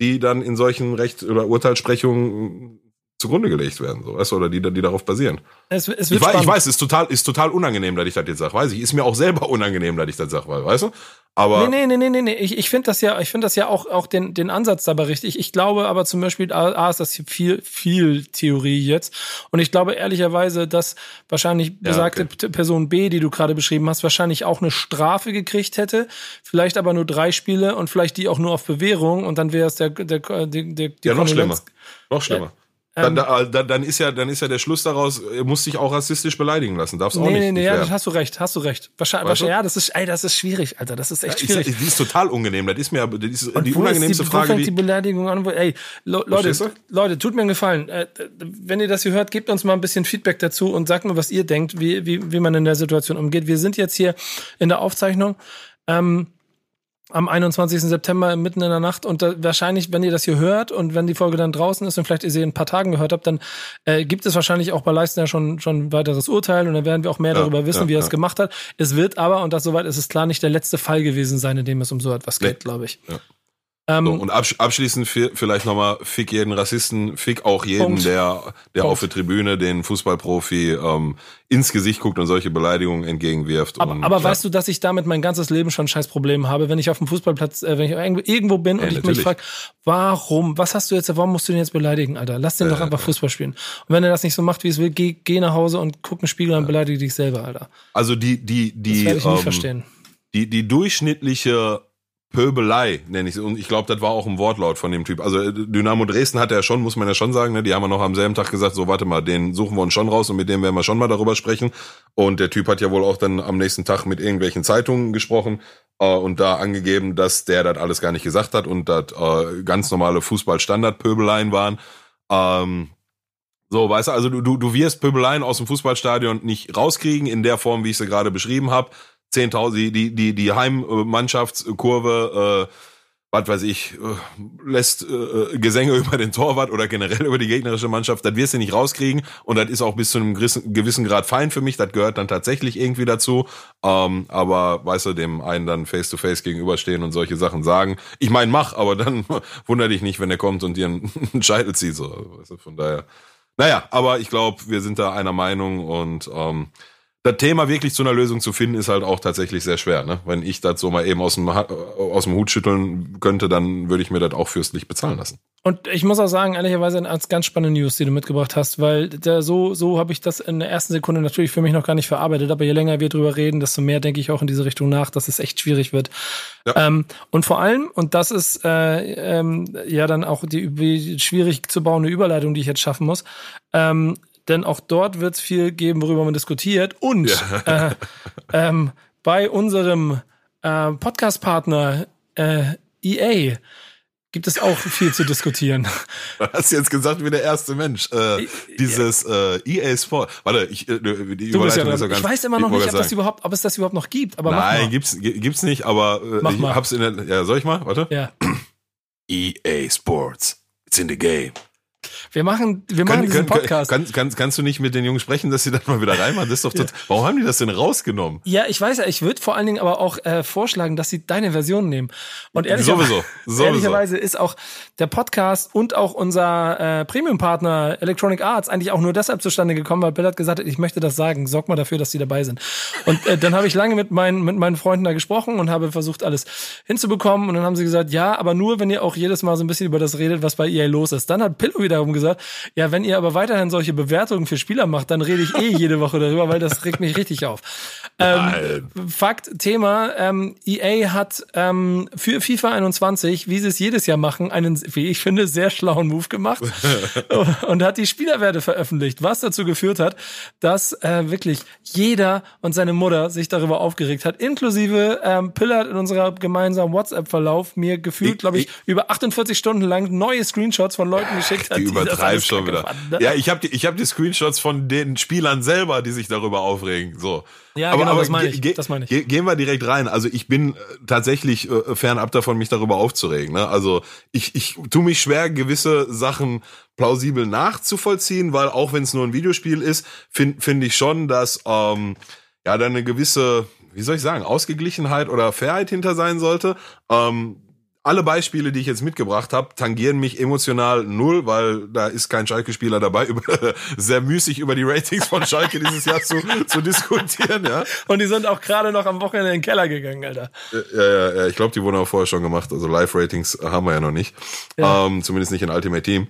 Speaker 2: die dann in solchen Recht- oder Urteilssprechungen zugrunde gelegt werden, so weißt du, oder die, die darauf basieren.
Speaker 1: Es, es
Speaker 2: Ich
Speaker 1: wird
Speaker 2: weiß, ich weiß, ist total, ist total unangenehm, dass ich das jetzt sage, weiß ich. Ist mir auch selber unangenehm, dass ich das sage, weißt du? Aber
Speaker 1: Nee, nee, nee, nee, nee. Ich, ich finde das ja, ich finde das ja auch, auch den, den Ansatz dabei richtig. Ich glaube aber zum Beispiel, A, ist das hier viel, viel Theorie jetzt. Und ich glaube ehrlicherweise, dass wahrscheinlich besagte P- Person B, die du gerade beschrieben hast, wahrscheinlich auch eine Strafe gekriegt hätte. Vielleicht aber nur drei Spiele und vielleicht die auch nur auf Bewährung und dann wäre es der, der, der, der die
Speaker 2: ja, noch schlimmer. Noch schlimmer.
Speaker 1: Ähm,
Speaker 2: dann, da, dann, dann ist ja, dann ist ja der Schluss daraus, er muss sich auch rassistisch beleidigen lassen. Darf's auch
Speaker 1: Nee,
Speaker 2: nicht.
Speaker 1: nee, nee, ja,
Speaker 2: werden.
Speaker 1: das hast du recht, hast du recht. Wahrscheinlich,
Speaker 2: Weißt du?
Speaker 1: ja, das ist, ey, das ist schwierig, Alter, das ist echt
Speaker 2: ist,
Speaker 1: schwierig.
Speaker 2: die ist total unangenehm. Das ist mir das ist
Speaker 1: Und
Speaker 2: die
Speaker 1: wo ist
Speaker 2: unangenehmste
Speaker 1: die, wo
Speaker 2: Frage,
Speaker 1: fängt die
Speaker 2: die.
Speaker 1: Beleidigung an? Wo, ey, Le Leute, Leute, tut mir einen Gefallen. Äh, wenn ihr das hier hört, gebt uns mal ein bisschen Feedback dazu und sagt mir, was ihr denkt, wie, wie, wie man in der Situation umgeht. Wir sind jetzt hier in der Aufzeichnung. Ähm, am 21. September mitten in der Nacht und da, wahrscheinlich, wenn ihr das hier hört und wenn die Folge dann draußen ist und vielleicht ihr sie in ein paar Tagen gehört habt, dann äh, gibt es wahrscheinlich auch bei Leistner schon schon weiteres Urteil und dann werden wir auch mehr
Speaker 2: Ja,
Speaker 1: darüber wissen,
Speaker 2: ja,
Speaker 1: wie er es gemacht hat. Es wird aber und das soweit ist es klar nicht der letzte Fall gewesen sein, in dem es um so etwas geht,
Speaker 2: Nee.
Speaker 1: glaube ich.
Speaker 2: Ja.
Speaker 1: Ähm,
Speaker 2: So, und absch abschließend vi- vielleicht nochmal, fick jeden Rassisten, fick auch jeden,
Speaker 1: Punkt.
Speaker 2: der, der
Speaker 1: Punkt.
Speaker 2: auf der Tribüne den Fußballprofi ähm, ins Gesicht guckt und solche Beleidigungen entgegenwirft.
Speaker 1: Aber,
Speaker 2: und,
Speaker 1: aber
Speaker 2: ja.
Speaker 1: weißt du, dass ich damit mein ganzes Leben schon scheiß Probleme habe, wenn ich auf dem Fußballplatz, äh, wenn ich irgendwo, bin und
Speaker 2: Ja,
Speaker 1: ich mich
Speaker 2: natürlich.
Speaker 1: frage, warum, was hast du jetzt, warum musst du den jetzt beleidigen, Alter? Lass den doch einfach Fußball spielen. Und wenn er das nicht so macht, wie es will, geh, geh nach Hause und guck einen Spiegel und beleidige dich selber, Alter.
Speaker 2: Also die, die,
Speaker 1: Das
Speaker 2: die,
Speaker 1: werde ich nie
Speaker 2: ähm,
Speaker 1: verstehen.
Speaker 2: die, die durchschnittliche Pöbelei, nenne ich es. Und ich glaube, das war auch ein Wortlaut von dem Typ. Also äh, Dynamo Dresden hat er schon, muss man ja schon sagen, ne? die haben ja noch am selben Tag gesagt, so warte mal, den suchen wir uns schon raus und mit dem werden wir schon mal darüber sprechen. Und der Typ hat ja wohl auch dann am nächsten Tag mit irgendwelchen Zeitungen gesprochen äh, und da angegeben, dass der das alles gar nicht gesagt hat und das äh, ganz normale Fußball-Standard-Pöbeleien waren. Ähm, so, weißt du, also du, du, du wirst Pöbeleien aus dem Fußballstadion nicht rauskriegen in der Form, wie ich sie gerade beschrieben habe. 10.000, die, die, die, die Heimmannschaftskurve, äh, was weiß ich, äh, lässt äh, Gesänge über den Torwart oder generell über die gegnerische Mannschaft, das wirst du nicht rauskriegen. Und das ist auch bis zu einem gewissen, Grad fein für mich, das gehört dann tatsächlich irgendwie dazu, ähm, aber weißt du, dem einen dann face-to-face gegenüberstehen und solche Sachen sagen, ich mein, mach, aber dann wunder dich nicht, wenn er kommt und dir einen Scheitel zieht, so, weißt du, von daher, naja, aber ich glaube, wir sind da einer Meinung und ähm, das Thema wirklich zu einer Lösung zu finden, ist halt auch tatsächlich sehr schwer. Ne? Wenn ich das so mal eben aus dem, aus dem Hut schütteln könnte, dann würde ich mir das auch fürstlich bezahlen lassen.
Speaker 1: Und ich muss auch sagen, ehrlicherweise als ganz spannende News, die du mitgebracht hast, weil der, so, so habe ich das in der ersten Sekunde natürlich für mich noch gar nicht verarbeitet, aber je länger wir drüber reden, desto mehr denke ich auch in diese Richtung nach, dass es echt schwierig wird.
Speaker 2: Ja.
Speaker 1: Ähm, und vor allem, und das ist äh, ähm, ja dann auch die, die schwierig zu bauende Überleitung, die ich jetzt schaffen muss, ähm, denn auch dort wird es viel geben, worüber man diskutiert. Und äh, ähm, bei unserem äh, Podcast-Partner äh, EA gibt es auch viel zu diskutieren.
Speaker 2: Du hast jetzt gesagt wie der erste Mensch. Äh, dieses äh, EA Sport. Warte, ich, äh, die
Speaker 1: Du ja
Speaker 2: Überleitung
Speaker 1: dran.
Speaker 2: ist ja ganz.
Speaker 1: ich weiß immer noch nicht, ob, das überhaupt, ob es das überhaupt noch gibt, aber
Speaker 2: Nein, gibt's gibt's nicht, aber äh,
Speaker 1: Mach
Speaker 2: ich
Speaker 1: mal.
Speaker 2: hab's in der. Ja, soll ich mal? Warte.
Speaker 1: Ja.
Speaker 2: EA Sports. It's in the game.
Speaker 1: Wir machen, wir machen diesen Podcast.
Speaker 2: Kann, kannst, kannst du nicht mit den Jungs sprechen, dass sie das mal wieder reinmachen? Das ist doch tot, Warum haben die das denn rausgenommen?
Speaker 1: ja, ich weiß ja, ich würde vor allen Dingen aber auch äh, vorschlagen, dass sie deine Version nehmen. Und ehrlicherweise,
Speaker 2: Sowieso, sowieso.
Speaker 1: ehrlicherweise ist auch der Podcast und auch unser äh, Premium-Partner Electronic Arts eigentlich auch nur deshalb zustande gekommen, weil Bill hat gesagt, ich möchte das sagen, sorg mal dafür, dass sie dabei sind. Und äh, dann habe ich lange mit meinen, mit meinen Freunden da gesprochen und habe versucht, alles hinzubekommen. Und dann haben sie gesagt, ja, aber nur, wenn ihr auch jedes Mal so ein bisschen über das redet, was bei EA los ist. Dann hat Pillow wiederum gesagt, gesagt, ja, wenn ihr aber weiterhin solche Bewertungen für Spieler macht, dann rede ich eh jede Woche darüber, weil das regt mich richtig auf. Ähm, Fakt, Thema, ähm, EA hat ähm, für FIFA 21, wie sie es jedes Jahr machen, einen, wie ich finde, sehr schlauen Move gemacht und hat die Spielerwerte veröffentlicht, was dazu geführt hat, dass äh, wirklich jeder und seine Mutter sich darüber aufgeregt hat, inklusive ähm, Pillard in unserer gemeinsamen WhatsApp-Verlauf mir gefühlt, glaube ich, ich, über 48 Stunden lang neue Screenshots von Leuten geschickt hat.
Speaker 2: Die, die übertreibst schon wieder. Fanden, ne? Ja, ich habe die, ich hab die Screenshots von den Spielern selber, die sich darüber aufregen. So.
Speaker 1: Ja, aber, genau, aber das meine ich. Das meine
Speaker 2: ich. Gehen wir direkt rein. Also ich bin äh, tatsächlich äh, fernab davon, mich darüber aufzuregen. Ne? Also ich, ich tu mich schwer, gewisse Sachen plausibel nachzuvollziehen, weil auch wenn es nur ein Videospiel ist, finde find ich schon, dass ähm, ja da eine gewisse, wie soll ich sagen, Ausgeglichenheit oder Fairheit hinter sein sollte. Ähm, alle Beispiele, die ich jetzt mitgebracht habe, tangieren mich emotional null, weil da ist kein Schalke-Spieler dabei, über, sehr müßig über die Ratings von Schalke dieses Jahr zu, zu diskutieren. Ja.
Speaker 1: Und die sind auch gerade noch am Wochenende in den Keller gegangen, Alter.
Speaker 2: Ja, ja, ja. Ich glaube, die wurden auch vorher schon gemacht. Also Live-Ratings haben wir ja noch nicht. Ja. Ähm, zumindest nicht in Ultimate Team.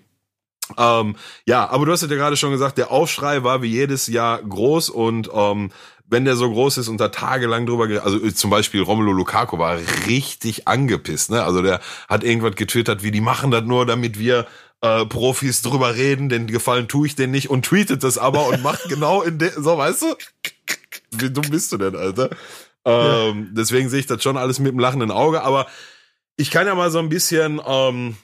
Speaker 2: Ähm, ja, aber du hast ja gerade schon gesagt, der Aufschrei war wie jedes Jahr groß und ähm, wenn der so groß ist und da tagelang drüber, also äh, zum Beispiel Romelu Lukaku war richtig angepisst, ne? Also der hat irgendwas getwittert, wie die machen das nur, damit wir äh, Profis drüber reden, den Gefallen tue ich denen nicht und tweetet das aber und macht genau in der, so weißt du? Wie dumm bist du denn, Alter? Ähm. Deswegen sehe ich das schon alles mit dem lachenden Auge, aber ich kann ja mal so ein bisschen ähm,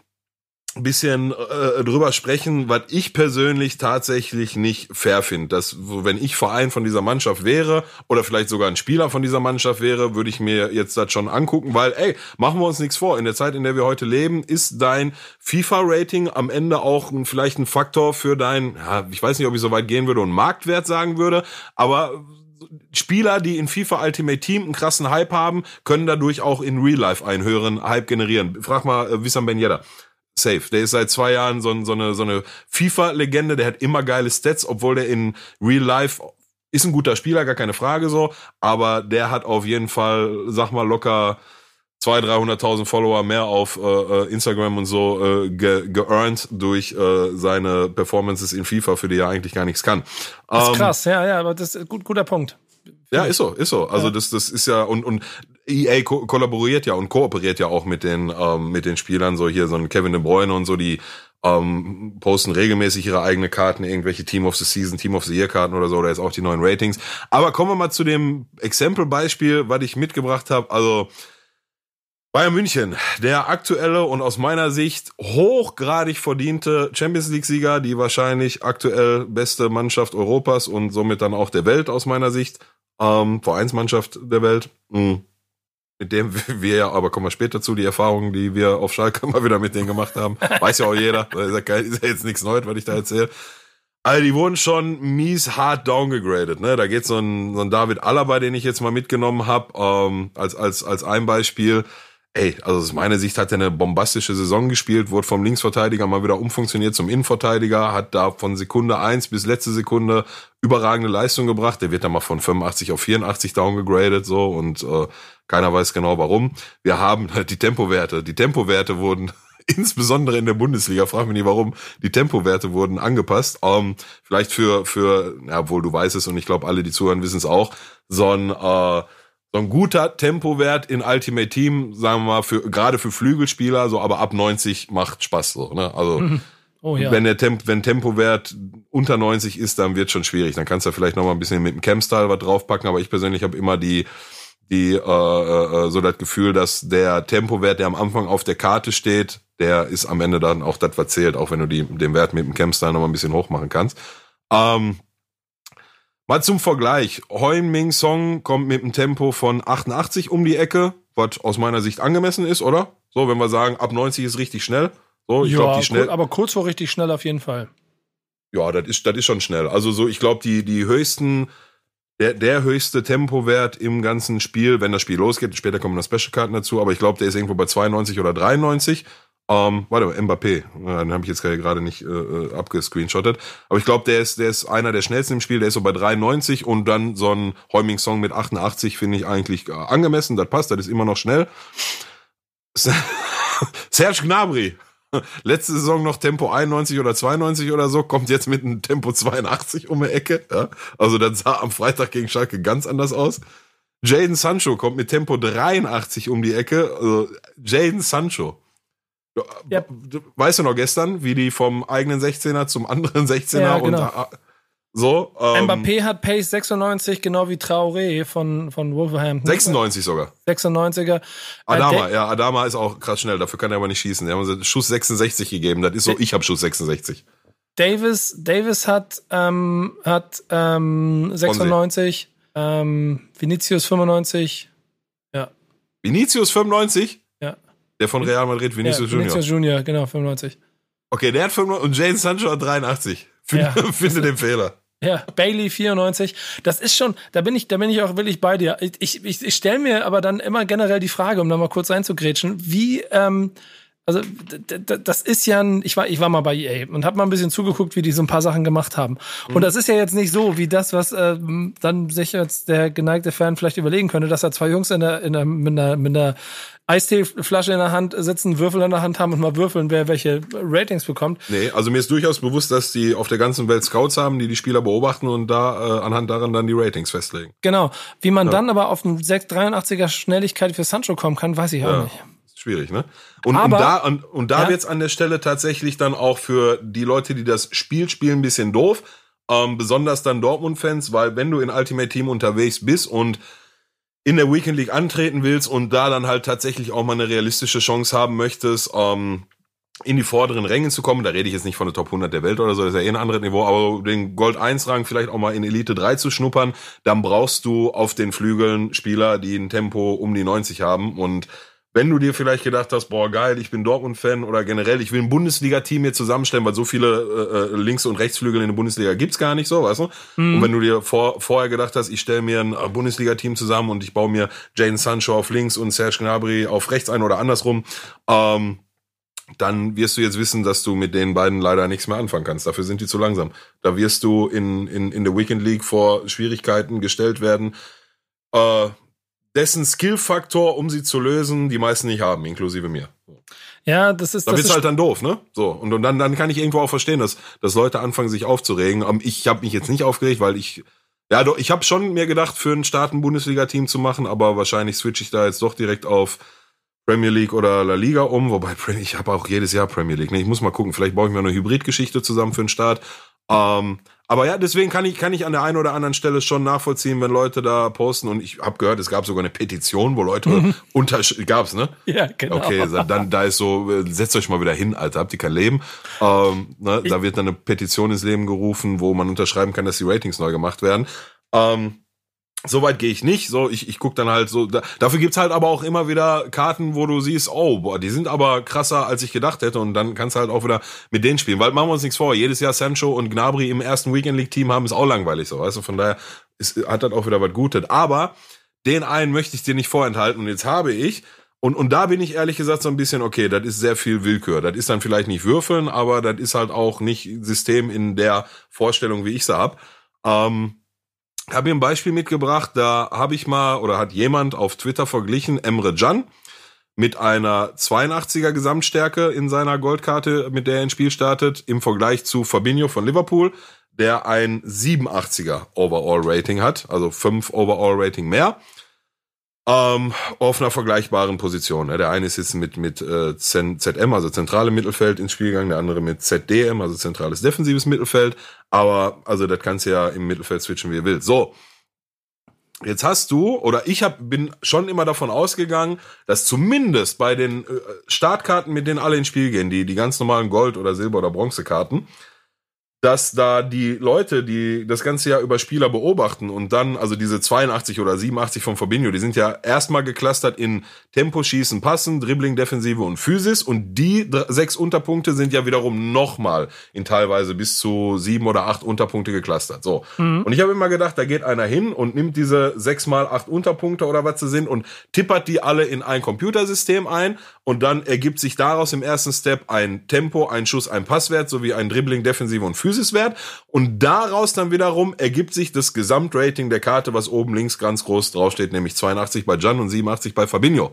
Speaker 2: bisschen äh, drüber sprechen, was ich persönlich tatsächlich nicht fair finde. Dass, wenn ich Verein von dieser Mannschaft wäre oder vielleicht sogar ein Spieler von dieser Mannschaft wäre, würde ich mir jetzt das schon angucken, weil, ey, machen wir uns nichts vor. In der Zeit, in der wir heute leben, ist dein FIFA-Rating am Ende auch vielleicht ein Faktor für dein, ja, ich weiß nicht, ob ich so weit gehen würde und Marktwert sagen würde, aber Spieler, die in FIFA Ultimate Team einen krassen Hype haben, können dadurch auch in Real Life einen höheren Hype generieren. Frag mal äh, Wissam Ben Yedder. Safe. Der ist seit zwei Jahren so, so eine, so eine FIFA-Legende. Der hat immer geile Stats, obwohl der in Real Life ist ein guter Spieler, gar keine Frage so. Aber der hat auf jeden Fall, sag mal, locker 200.000, 300.000 Follower mehr auf äh, äh, Instagram und so äh, ge geearned durch äh, seine Performances in FIFA, für die er eigentlich gar nichts kann.
Speaker 1: Das ist ähm, krass, ja, ja, aber das ist gut, guter Punkt.
Speaker 2: Ja, ist so, ist so. Also ja. das, das ist ja und und EA ko kollaboriert ja und kooperiert ja auch mit den ähm, mit den Spielern so hier so ein Kevin De Bruyne und so die ähm, posten regelmäßig ihre eigene Karten, irgendwelche Team of the Season, Team of the Year Karten oder so, oder jetzt auch die neuen Ratings. Aber kommen wir mal zu dem Exempel-Beispiel, was ich mitgebracht habe. Also Bayern München, der aktuelle und aus meiner Sicht hochgradig verdiente Champions League-Sieger, die wahrscheinlich aktuell beste Mannschaft Europas und somit dann auch der Welt aus meiner Sicht, ähm, Vereinsmannschaft der Welt. Mhm mit dem wir ja, aber kommen wir später zu, die Erfahrungen, die wir auf Schalke mal wieder mit denen gemacht haben. Weiß ja auch jeder. ist ja, ist ja jetzt nichts Neues, was ich da erzähle. Also die wurden schon mies hart downgegradet. Ne? Da geht so ein, so ein David Alaba, den ich jetzt mal mitgenommen habe, ähm, als, als, als ein Beispiel. Ey, also aus meiner Sicht hat er eine bombastische Saison gespielt, wurde vom Linksverteidiger mal wieder umfunktioniert zum Innenverteidiger, hat da von Sekunde eins bis letzte Sekunde überragende Leistung gebracht. Der wird dann mal von 85 auf 84 downgegradet so und äh, keiner weiß genau warum. Wir haben die Tempowerte. Die Tempowerte wurden insbesondere in der Bundesliga, frag mich nicht warum, die Tempowerte wurden angepasst. Ähm, vielleicht für, für, ja, obwohl du weißt es und ich glaube, alle, die zuhören, wissen es auch, so ein äh, so ein guter Tempowert in Ultimate Team, sagen wir mal, für gerade für Flügelspieler, so aber ab 90 macht Spaß so, ne? Also mhm. oh, ja. wenn der Temp wenn Tempowert unter 90 ist, dann wird schon schwierig. Dann kannst du vielleicht noch mal ein bisschen mit dem Cam-Style was draufpacken, aber ich persönlich habe immer die die äh, äh, so das Gefühl, dass der Tempowert, der am Anfang auf der Karte steht, der ist am Ende dann auch das, was zählt, auch wenn du die, den Wert mit dem Cam-Style noch mal ein bisschen hoch machen kannst. Ähm, Mal zum Vergleich. Heung-Ming Song kommt mit einem Tempo von 88 um die Ecke, was aus meiner Sicht angemessen ist, oder? So, wenn wir sagen, ab 90 ist richtig schnell. So, ich
Speaker 1: ja,
Speaker 2: glaube, die schnell.
Speaker 1: Aber kurz vor richtig schnell auf jeden Fall.
Speaker 2: Ja, das ist, das ist schon schnell. Also so, ich glaube, die, die höchsten, der, der höchste Tempowert im ganzen Spiel, wenn das Spiel losgeht, später kommen noch Special-Karten dazu, aber ich glaube, der ist irgendwo bei 92 oder 93. Ähm, warte mal, Mbappé, den habe ich jetzt gerade nicht äh, äh, abgescreenshottet. Aber ich glaube, der ist, der ist einer der schnellsten im Spiel, der ist so bei 93 und dann so ein Heuming-Song mit 88 finde ich eigentlich äh, angemessen, das passt, das ist immer noch schnell. Serge Gnabry letzte Saison noch Tempo 91 oder 92 oder so, kommt jetzt mit einem Tempo 82 um die Ecke. Ja? Also das sah am Freitag gegen Schalke ganz anders aus. Jaden Sancho kommt mit Tempo 83 um die Ecke. Also Jaden Sancho. Ja. Weißt du noch gestern, wie die vom eigenen 16er zum anderen 16er ja, genau. und so.
Speaker 1: Ähm, Mbappé hat Pace 96, genau wie Traoré von, von Wolverhampton.
Speaker 2: 96 sogar.
Speaker 1: 96er. Äh,
Speaker 2: Adama, ja, Adama ist auch krass schnell, dafür kann er aber nicht schießen. Die haben uns Schuss 66 gegeben, das ist so, ich habe Schuss 66.
Speaker 1: Davis, Davis hat, ähm, hat ähm, 96, ähm, Vinicius 95, ja.
Speaker 2: Vinicius 95? Der von Real Madrid, Vinicius ja,
Speaker 1: Junior. Vinicius Junior, genau, 95.
Speaker 2: Okay, der hat 95 und Jane Sancho hat 83. Finde, ja. finde den Fehler.
Speaker 1: Ja, Bailey 94. Das ist schon, da bin ich, da bin ich auch wirklich bei dir. Ich, ich, ich stelle mir aber dann immer generell die Frage, um da mal kurz reinzugrätschen, wie, ähm, also das ist ja ein, ich war, ich war mal bei EA und habe mal ein bisschen zugeguckt, wie die so ein paar Sachen gemacht haben. Mhm. Und das ist ja jetzt nicht so wie das, was äh, dann sich jetzt der geneigte Fan vielleicht überlegen könnte, dass da zwei Jungs in der, in der, mit einer, mit einer Eisteeflasche in der Hand sitzen, Würfel in der Hand haben und mal würfeln, wer welche Ratings bekommt.
Speaker 2: Nee, also mir ist durchaus bewusst, dass die auf der ganzen Welt Scouts haben, die die Spieler beobachten und da äh, anhand daran dann die Ratings festlegen.
Speaker 1: Genau. Wie man ja. dann aber auf eine 683er Schnelligkeit für Sancho kommen kann, weiß ich auch ja. nicht.
Speaker 2: Schwierig, ne? Und, aber, und da, und, und da ja. wird's an der Stelle tatsächlich dann auch für die Leute, die das Spiel spielen, ein bisschen doof. Ähm, besonders dann Dortmund-Fans, weil wenn du in Ultimate Team unterwegs bist und in der Weekend League antreten willst und da dann halt tatsächlich auch mal eine realistische Chance haben möchtest, ähm, in die vorderen Rängen zu kommen, da rede ich jetzt nicht von der Top 100 der Welt oder so, das ist ja eh ein anderes Niveau, aber den Gold 1 Rang vielleicht auch mal in Elite 3 zu schnuppern, dann brauchst du auf den Flügeln Spieler, die ein Tempo um die 90 haben und wenn du dir vielleicht gedacht hast, boah geil, ich bin Dortmund-Fan oder generell, ich will ein Bundesliga-Team hier zusammenstellen, weil so viele äh, äh Links- und Rechtsflügel in der Bundesliga gibt's gar nicht so, weißt du? Mhm. Und wenn du dir vor, vorher gedacht hast, ich stelle mir ein äh, Bundesliga-Team zusammen und ich baue mir Jane Sancho auf links und Serge Gnabry auf rechts ein oder andersrum, ähm, dann wirst du jetzt wissen, dass du mit den beiden leider nichts mehr anfangen kannst. Dafür sind die zu langsam. Da wirst du in, in, in der Weekend League vor Schwierigkeiten gestellt werden. Äh, dessen Skill-Faktor, um sie zu lösen, die meisten nicht haben, inklusive mir.
Speaker 1: Ja, das ist.
Speaker 2: Da
Speaker 1: das
Speaker 2: bist
Speaker 1: ist
Speaker 2: halt dann doof, ne? So und, und dann dann kann ich irgendwo auch verstehen, dass dass Leute anfangen sich aufzuregen. Ähm, ich habe mich jetzt nicht aufgeregt, weil ich ja, doch, ich habe schon mir gedacht, für einen starten Bundesliga-Team zu machen, aber wahrscheinlich switche ich da jetzt doch direkt auf Premier League oder La Liga um, wobei ich habe auch jedes Jahr Premier League. Ne? Ich muss mal gucken, vielleicht baue ich mir eine Hybridgeschichte zusammen für den Start. Ähm, aber ja, deswegen kann ich, kann ich an der einen oder anderen Stelle schon nachvollziehen, wenn Leute da posten. Und ich habe gehört, es gab sogar eine Petition, wo Leute mhm. unter gab's, ne?
Speaker 1: Ja, genau.
Speaker 2: Okay, dann da ist so, äh, setzt euch mal wieder hin, Alter, habt ihr kein Leben. Ähm, ne? Da wird dann eine Petition ins Leben gerufen, wo man unterschreiben kann, dass die Ratings neu gemacht werden. Ähm, Soweit gehe ich nicht. So, ich, ich guck dann halt so. Da, dafür gibt's halt aber auch immer wieder Karten, wo du siehst, oh, boah, die sind aber krasser, als ich gedacht hätte. Und dann kannst du halt auch wieder mit denen spielen. Weil machen wir uns nichts vor. Jedes Jahr Sancho und Gnabry im ersten Weekend League Team haben, ist auch langweilig so. Weißt du, von daher ist, hat das auch wieder was Gutes. Aber den einen möchte ich dir nicht vorenthalten. Und jetzt habe ich und, und da bin ich ehrlich gesagt so ein bisschen, okay, das ist sehr viel Willkür. Das ist dann vielleicht nicht Würfeln, aber das ist halt auch nicht System in der Vorstellung, wie ich sie hab. Ähm, habe mir ein Beispiel mitgebracht, da habe ich mal oder hat jemand auf Twitter verglichen Emre Can mit einer 82er Gesamtstärke in seiner Goldkarte, mit der er ins Spiel startet, im Vergleich zu Fabinho von Liverpool, der ein 87er Overall Rating hat, also 5 Overall Rating mehr. Ähm, auf einer vergleichbaren Position. Der eine ist jetzt mit, mit äh, ZM, also zentrale Mittelfeld ins Spiel gegangen, der andere mit ZDM, also zentrales defensives Mittelfeld. Aber also das kannst du ja im Mittelfeld switchen, wie ihr willst. So, Jetzt hast du, oder ich hab, bin schon immer davon ausgegangen, dass zumindest bei den äh, Startkarten, mit denen alle ins Spiel gehen, die, die ganz normalen Gold- oder Silber- oder Bronzekarten, dass da die Leute, die das ganze Jahr über Spieler beobachten und dann, also diese 82 oder 87 von Fabinho, die sind ja erstmal geclustert in Tempo, Schießen, Passen, Dribbling, Defensive und Physis und die sechs Unterpunkte sind ja wiederum nochmal in teilweise bis zu sieben oder acht Unterpunkte geclustert. So. Mhm. Und ich habe immer gedacht, da geht einer hin und nimmt diese sechs mal acht Unterpunkte oder was sie sind und tippert die alle in ein Computersystem ein und dann ergibt sich daraus im ersten Step ein Tempo, ein Schuss, ein Passwert sowie ein Dribbling, Defensive und Physis Physiswert und daraus dann wiederum ergibt sich das Gesamtrating der Karte, was oben links ganz groß draufsteht, nämlich 82 bei Jan und 87 bei Fabinho.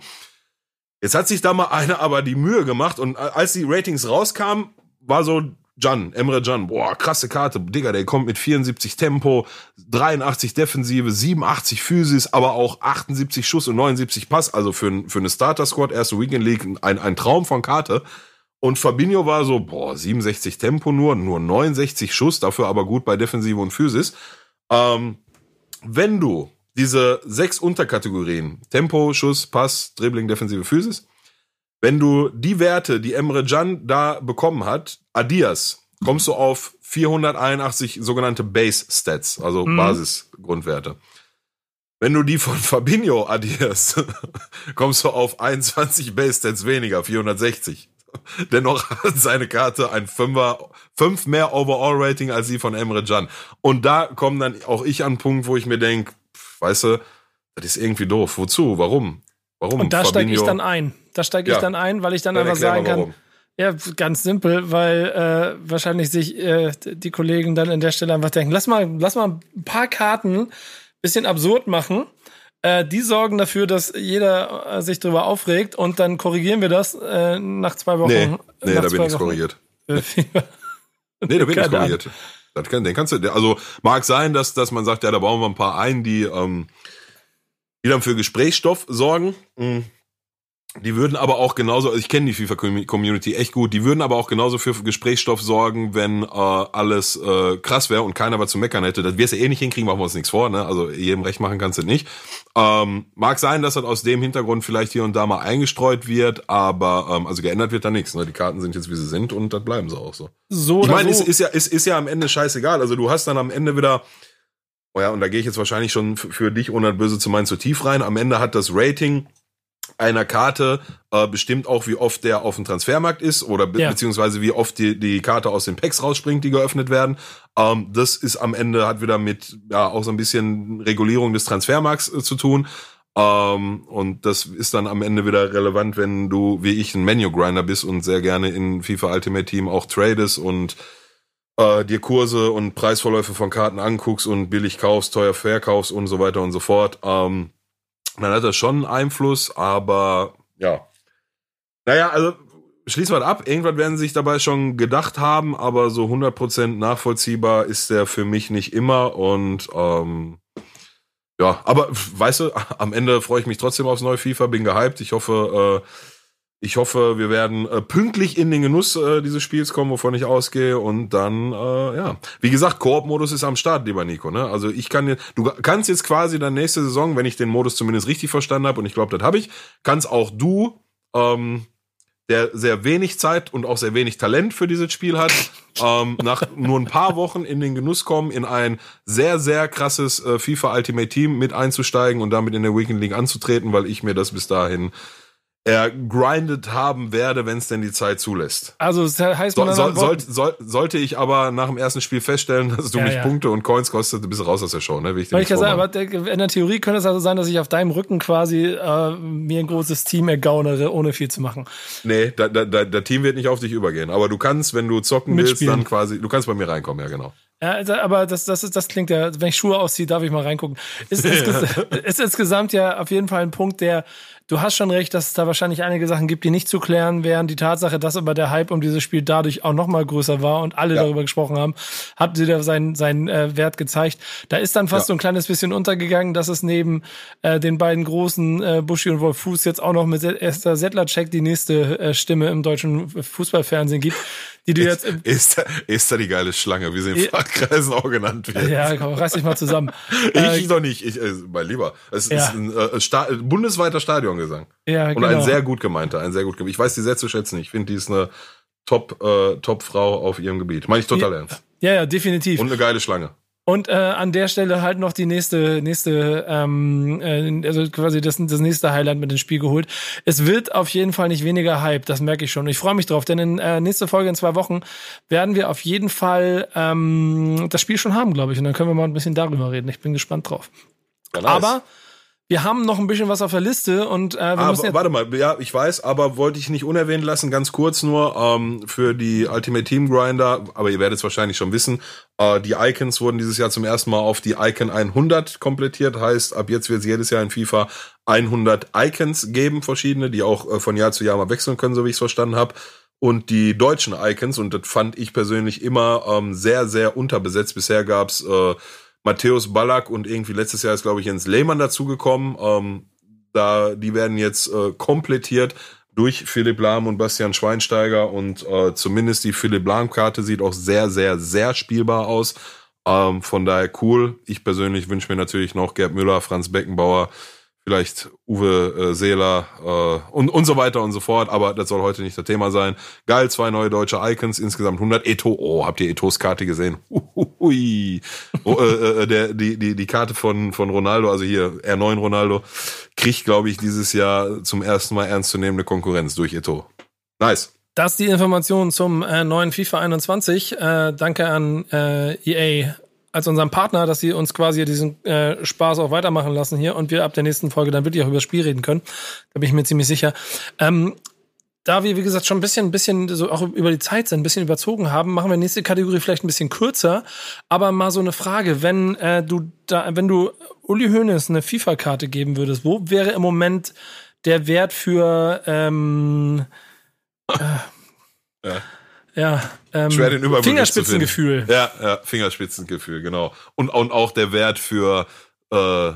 Speaker 2: Jetzt hat sich da mal einer aber die Mühe gemacht und als die Ratings rauskamen, war so Jan, Emre Jan, boah, krasse Karte, Digga, der kommt mit 74 Tempo, 83 Defensive, 87 Physis, aber auch 78 Schuss und 79 Pass, also für, für eine Starter-Squad, erste Weekend League, ein, ein Traum von Karte. Und Fabinho war so, boah, 67 Tempo nur, nur 69 Schuss, dafür aber gut bei Defensive und Physis. Ähm, wenn du diese sechs Unterkategorien, Tempo, Schuss, Pass, Dribbling, Defensive, Physis, wenn du die Werte, die Emre Can da bekommen hat, addierst, kommst du auf 481 sogenannte Base Stats, also mhm. Basisgrundwerte. Wenn du die von Fabinho addierst, kommst du auf 21 Base Stats weniger, 460. Dennoch hat seine Karte ein Fünfer, fünf mehr Overall-Rating als die von Emre Can. Und da kommen dann auch ich an einen Punkt, wo ich mir denke, weißt du, das ist irgendwie doof. Wozu? Warum? Warum?
Speaker 1: Und da steige ich dann ein. Da steige ich ja. dann ein, weil ich dann, dann einfach sagen kann, warum. ja, ganz simpel, weil äh, wahrscheinlich sich äh, die Kollegen dann an der Stelle einfach denken, lass mal, lass mal ein paar Karten bisschen absurd machen äh, die sorgen dafür, dass jeder äh, sich darüber aufregt und dann korrigieren wir das äh, nach zwei Wochen. Nee,
Speaker 2: nee da bin ich korrigiert. nee, da bin ich korrigiert. Das kann, den kannst du, also mag sein, dass, dass man sagt, ja, da bauen wir ein paar ein, die, ähm, die dann für Gesprächsstoff sorgen. Mhm. Die würden aber auch genauso, also ich kenne die FIFA-Community echt gut, die würden aber auch genauso für Gesprächsstoff sorgen, wenn äh, alles äh, krass wäre und keiner was zu meckern hätte. Das wirst du eh nicht hinkriegen, machen wir uns nichts vor, ne? Also jedem recht machen kannst du nicht. Ähm, mag sein, dass das aus dem Hintergrund vielleicht hier und da mal eingestreut wird, aber ähm, also geändert wird da nichts. Ne? Die Karten sind jetzt wie sie sind und das bleiben sie auch so. So. Ich meine, so. ist, ist ja ist, ist ja am Ende scheißegal. Also du hast dann am Ende wieder Oh ja, und da gehe ich jetzt wahrscheinlich schon für dich, ohne böse zu meinen, zu tief rein. Am Ende hat das Rating einer Karte äh, bestimmt auch, wie oft der auf dem Transfermarkt ist oder be ja. beziehungsweise wie oft die, die Karte aus den Packs rausspringt, die geöffnet werden. Ähm, das ist am Ende, hat wieder mit ja auch so ein bisschen Regulierung des Transfermarkts äh, zu tun. Ähm, und das ist dann am Ende wieder relevant, wenn du, wie ich, ein Menu-Grinder bist und sehr gerne in FIFA Ultimate Team auch tradest und äh, dir Kurse und Preisvorläufe von Karten anguckst und billig kaufst, teuer verkaufst und so weiter und so fort. Ähm, dann hat das schon einen Einfluss, aber ja. Naja, also schließen wir ab. Irgendwas werden sie sich dabei schon gedacht haben, aber so 100% nachvollziehbar ist der für mich nicht immer und ähm, ja, aber weißt du, am Ende freue ich mich trotzdem aufs neue FIFA, bin gehypt. Ich hoffe, äh, ich hoffe, wir werden äh, pünktlich in den Genuss äh, dieses Spiels kommen, wovon ich ausgehe. Und dann, äh, ja. Wie gesagt, Koop-Modus ist am Start, lieber Nico. Ne? Also ich kann jetzt, du kannst jetzt quasi dann nächste Saison, wenn ich den Modus zumindest richtig verstanden habe, und ich glaube, das habe ich, kannst auch du, ähm, der sehr wenig Zeit und auch sehr wenig Talent für dieses Spiel hat, ähm, nach nur ein paar Wochen in den Genuss kommen, in ein sehr, sehr krasses äh, FIFA Ultimate Team mit einzusteigen und damit in der Weekend League anzutreten, weil ich mir das bis dahin ergrindet haben werde, wenn es denn die Zeit zulässt.
Speaker 1: Also das heißt
Speaker 2: man so, soll, soll, sollte ich aber nach dem ersten Spiel feststellen, dass du ja, mich ja. Punkte und Coins kostet, du bist raus aus der Show, ne?
Speaker 1: Will ich, ich sagen, aber in der Theorie könnte es also sein, dass ich auf deinem Rücken quasi äh, mir ein großes Team ergaunere, ohne viel zu machen.
Speaker 2: Nee, da, da, da, der Team wird nicht auf dich übergehen. Aber du kannst, wenn du zocken willst, dann quasi, du kannst bei mir reinkommen, ja genau.
Speaker 1: Ja, also, aber das, das, ist, das klingt ja, wenn ich Schuhe ausziehe, darf ich mal reingucken. Ist, ist, ist insgesamt ja auf jeden Fall ein Punkt, der du hast schon recht, dass es da wahrscheinlich einige Sachen gibt, die nicht zu klären wären. Die Tatsache, dass aber der Hype um dieses Spiel dadurch auch noch mal größer war und alle ja. darüber gesprochen haben, hat wieder seinen, seinen äh, Wert gezeigt. Da ist dann fast ja. so ein kleines bisschen untergegangen, dass es neben äh, den beiden großen äh, Buschi und Wolf Fuß jetzt auch noch mit Esther Settlercheck die nächste äh, Stimme im deutschen Fußballfernsehen gibt, die du jetzt.
Speaker 2: Ist, da die geile Schlange, wie sie in Fachkreisen auch genannt wird.
Speaker 1: Ja, komm, reiß dich mal zusammen.
Speaker 2: ich äh, doch nicht, ich, äh, mein Lieber. Es ja. ist ein äh, Sta bundesweiter Stadiongesang.
Speaker 1: Ja,
Speaker 2: genau. Und ein sehr gut gemeinter, ein sehr gut gemeinter. Ich weiß die sehr zu schätzen. Ich finde, die ist eine Top, äh, Top-Frau auf ihrem Gebiet. Meine ich total
Speaker 1: ja,
Speaker 2: ernst.
Speaker 1: Ja, ja, definitiv.
Speaker 2: Und eine geile Schlange.
Speaker 1: Und äh, an der Stelle halt noch die nächste, nächste, ähm, äh, also quasi das, das nächste Highlight mit ins Spiel geholt. Es wird auf jeden Fall nicht weniger Hype, das merke ich schon. Ich freue mich drauf, denn in äh, nächste Folge in zwei Wochen werden wir auf jeden Fall ähm, das Spiel schon haben, glaube ich. Und dann können wir mal ein bisschen darüber reden. Ich bin gespannt drauf. Ja, nice. Aber wir haben noch ein bisschen was auf der Liste und äh, wir
Speaker 2: ah,
Speaker 1: müssen jetzt
Speaker 2: warte mal, ja, ich weiß, aber wollte ich nicht unerwähnt lassen, ganz kurz nur ähm, für die Ultimate Team Grinder, aber ihr werdet es wahrscheinlich schon wissen, äh, die Icons wurden dieses Jahr zum ersten Mal auf die Icon 100 komplettiert, heißt, ab jetzt wird es jedes Jahr in FIFA 100 Icons geben, verschiedene, die auch äh, von Jahr zu Jahr mal wechseln können, so wie ich es verstanden habe. Und die deutschen Icons, und das fand ich persönlich immer ähm, sehr, sehr unterbesetzt. Bisher gab's äh, Matthäus Ballack und irgendwie letztes Jahr ist, glaube ich, Jens Lehmann dazugekommen. Ähm, da, die werden jetzt äh, komplettiert durch Philipp Lahm und Bastian Schweinsteiger und äh, zumindest die Philipp Lahm-Karte sieht auch sehr, sehr, sehr spielbar aus. Ähm, von daher cool. Ich persönlich wünsche mir natürlich noch Gerd Müller, Franz Beckenbauer, vielleicht Uwe äh, Seeler äh, und, und so weiter und so fort, aber das soll heute nicht das Thema sein. Geil, zwei neue deutsche Icons, insgesamt 100. Eto, oh, habt ihr Etos Karte gesehen? Hui. Oh, äh, äh, der, die, die, die Karte von, von Ronaldo, also hier R9 Ronaldo, kriegt, glaube ich, dieses Jahr zum ersten Mal ernstzunehmende Konkurrenz durch Eto. Nice.
Speaker 1: Das ist die Information zum äh, neuen FIFA 21. Äh, danke an äh, EA als unseren Partner, dass sie uns quasi diesen äh, Spaß auch weitermachen lassen hier und wir ab der nächsten Folge dann wirklich auch über das Spiel reden können. Da bin ich mir ziemlich sicher. Ähm, da wir, wie gesagt, schon ein bisschen, ein bisschen so auch über die Zeit sind, ein bisschen überzogen haben, machen wir nächste Kategorie vielleicht ein bisschen kürzer. Aber mal so eine Frage, wenn äh, du da, wenn du Uli Hoeneß eine FIFA-Karte geben würdest, wo wäre im Moment der Wert für ähm, äh, ja. Ja, ähm,
Speaker 2: Schwer den Überblick
Speaker 1: Fingerspitzengefühl.
Speaker 2: Ja, ja, Fingerspitzengefühl, genau. Und, und auch der Wert für äh,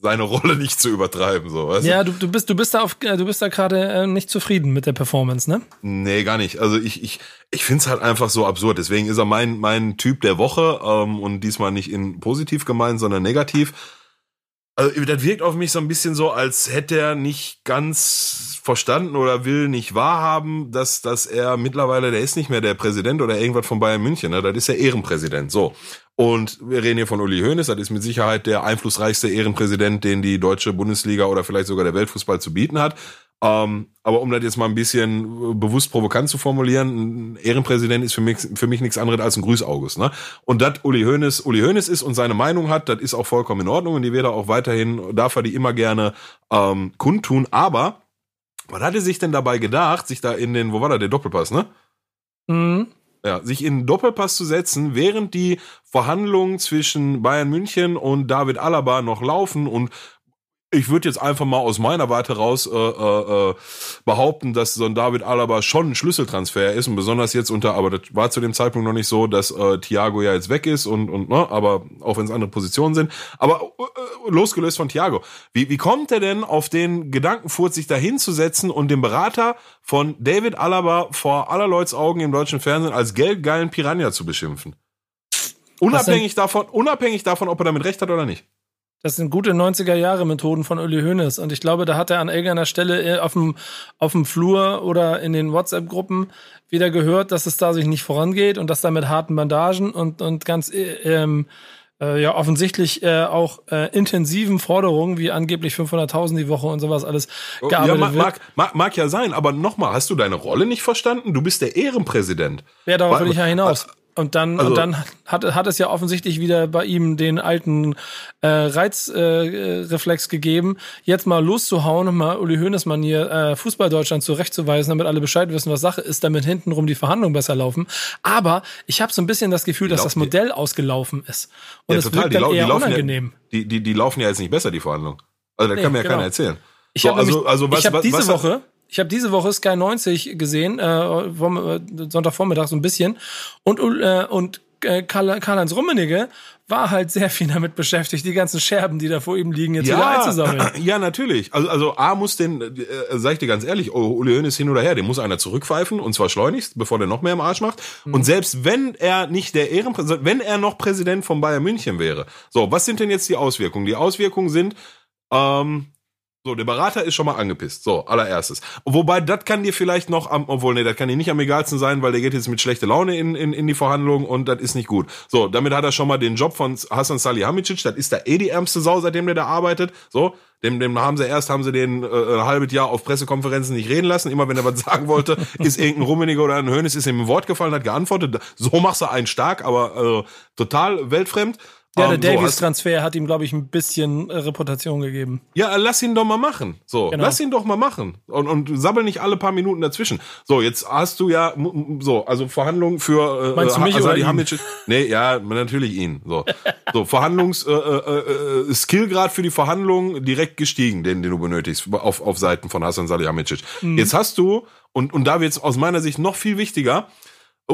Speaker 2: seine Rolle nicht zu übertreiben, so, weißt
Speaker 1: Ja, du, du bist, du bist da auf, äh, du bist da gerade äh, nicht zufrieden mit der Performance, ne?
Speaker 2: Nee, gar nicht. Also ich, ich, ich find's halt einfach so absurd. Deswegen ist er mein, mein Typ der Woche ähm, und diesmal nicht in positiv gemeint, sondern negativ. Also das wirkt auf mich so ein bisschen so, als hätte er nicht ganz verstanden oder will nicht wahrhaben, dass, dass er mittlerweile, der ist nicht mehr der Präsident oder irgendwas von Bayern München, ne? das ist der Ehrenpräsident. So. Und wir reden hier von Uli Hoeneß, das ist mit Sicherheit der einflussreichste Ehrenpräsident, den die deutsche Bundesliga oder vielleicht sogar der Weltfußball zu bieten hat. Ähm, aber um das jetzt mal ein bisschen äh, bewusst provokant zu formulieren, ein Ehrenpräsident ist für mich, für mich nichts anderes als ein Grüßaugus. Ne? Und dass Uli Hoeneß Uli Hoeneß ist und seine Meinung hat, das ist auch vollkommen in Ordnung und die wird er auch weiterhin, darf er die immer gerne ähm, kundtun. Aber was hat er sich denn dabei gedacht, sich da in den, wo war da der Doppelpass, ne? Mhm. Ja, sich in den Doppelpass zu setzen, während die Verhandlungen zwischen Bayern München und David Alaba noch laufen und ich würde jetzt einfach mal aus meiner Warte raus äh, äh, äh, behaupten, dass so ein David Alaba schon ein Schlüsseltransfer ist und besonders jetzt unter, aber das war zu dem Zeitpunkt noch nicht so, dass äh, Thiago ja jetzt weg ist und und ne, aber auch wenn es andere Positionen sind, aber äh, losgelöst von Thiago, wie wie kommt er denn auf den Gedankenfurt, sich da hinzusetzen und den Berater von David Alaba vor aller Leuts Augen im deutschen Fernsehen als geldgeilen Piranha zu beschimpfen? Unabhängig davon, unabhängig davon, ob er damit recht hat oder nicht.
Speaker 1: Das sind gute 90er-Jahre-Methoden von Uli Hoeneß. Und ich glaube, da hat er an irgendeiner Stelle äh, auf dem, auf dem Flur oder in den WhatsApp-Gruppen wieder gehört, dass es da sich nicht vorangeht und dass da mit harten Bandagen und, und ganz äh, ähm, äh, ja offensichtlich äh, auch äh, intensiven Forderungen wie angeblich 500.000 die Woche und sowas alles
Speaker 2: oh, gearbeitet ja, mag, wird. Mag, mag ja sein, aber nochmal, hast du deine Rolle nicht verstanden? Du bist der Ehrenpräsident.
Speaker 1: Ja, darauf will ich ja hinaus. Und dann, also, und dann hat, hat es ja offensichtlich wieder bei ihm den alten äh, Reizreflex äh, gegeben, jetzt mal loszuhauen und mal Uli Hoeneß-Manier äh, Fußball Deutschland zurechtzuweisen, damit alle Bescheid wissen, was Sache ist, damit hintenrum die Verhandlungen besser laufen. Aber ich habe so ein bisschen das Gefühl, dass das Modell ausgelaufen ist. Und ja, es total. wirkt dann eher die unangenehm.
Speaker 2: Ja, die, die, die laufen ja jetzt nicht besser, die Verhandlungen. Also da nee, kann mir ja genau. keiner erzählen.
Speaker 1: Ich so, habe also, also was, ich hab diese was, Woche ich habe diese Woche Sky 90 gesehen, äh, vom, äh, Sonntagvormittag so ein bisschen. Und, äh, und äh, Karl-Heinz Rummenigge war halt sehr viel damit beschäftigt, die ganzen Scherben, die da vor ihm liegen, jetzt ja, wieder einzusammeln.
Speaker 2: Ja, natürlich. Also, also A muss den, äh, sag ich dir ganz ehrlich, oh, Uli Hoeneß hin oder her, den muss einer zurückpfeifen und zwar schleunigst, bevor der noch mehr im Arsch macht. Mhm. Und selbst wenn er nicht der Ehrenpräsident, wenn er noch Präsident von Bayern München wäre. So, was sind denn jetzt die Auswirkungen? Die Auswirkungen sind, ähm, so, der Berater ist schon mal angepisst. So, allererstes. Wobei, das kann dir vielleicht noch am, obwohl, nee, das kann dir nicht am egalsten sein, weil der geht jetzt mit schlechter Laune in, in, in die Verhandlungen und das ist nicht gut. So, damit hat er schon mal den Job von Hassan Salihamidzic, das ist da eh die ärmste Sau, seitdem der da arbeitet. So, dem, dem haben sie erst, haben sie den äh, ein halbes Jahr auf Pressekonferenzen nicht reden lassen. Immer wenn er was sagen wollte, ist irgendein Rummeniger oder ein Hönes ist ihm ein Wort gefallen, hat geantwortet. So machst du einen stark, aber äh, total weltfremd.
Speaker 1: Ja, der
Speaker 2: Ähm, so,
Speaker 1: Davies-Transfer hat ihm, glaube ich, ein bisschen äh, Reputation gegeben.
Speaker 2: Ja, lass ihn doch mal machen. So,
Speaker 1: Genau.
Speaker 2: lass ihn doch mal machen. Und, und sabbel nicht alle paar Minuten dazwischen. So, jetzt hast du ja, so, also Verhandlungen für, äh,
Speaker 1: Meinst du mich
Speaker 2: Asadi
Speaker 1: ihn?
Speaker 2: Hamicic. Nee, ja, natürlich ihn. So, so Verhandlungs, äh, äh, äh, Skillgrad für die Verhandlungen direkt gestiegen, den, den du benötigst, auf, auf Seiten von Hassan Salihamidzic.
Speaker 1: Mhm.
Speaker 2: Jetzt hast du, und, und da wird's aus meiner Sicht noch viel wichtiger,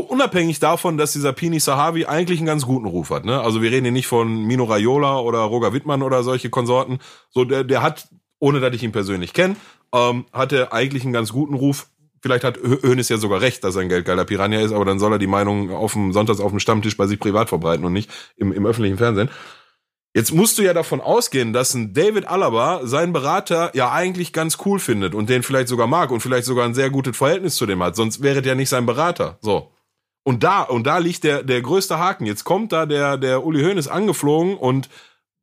Speaker 2: unabhängig davon, dass dieser Pini Sahavi eigentlich einen ganz guten Ruf hat. Ne? Also wir reden hier nicht von Mino Raiola oder Roger Wittmann oder solche Konsorten. So, der, der hat, ohne dass ich ihn persönlich kenne, ähm, hat er eigentlich einen ganz guten Ruf. Vielleicht hat Hö- Hoeneß ja sogar recht, dass er ein geldgeiler Piranha ist, aber dann soll er die Meinung auf dem Sonntags auf dem Stammtisch bei sich privat verbreiten und nicht im, im öffentlichen Fernsehen. Jetzt musst du ja davon ausgehen, dass ein David Alaba seinen Berater ja eigentlich ganz cool findet und den vielleicht sogar mag und vielleicht sogar ein sehr gutes Verhältnis zu dem hat. Sonst wäre der nicht sein Berater. So. Und da, und da liegt der, der größte Haken. Jetzt kommt da der, der Uli Hoeneß angeflogen und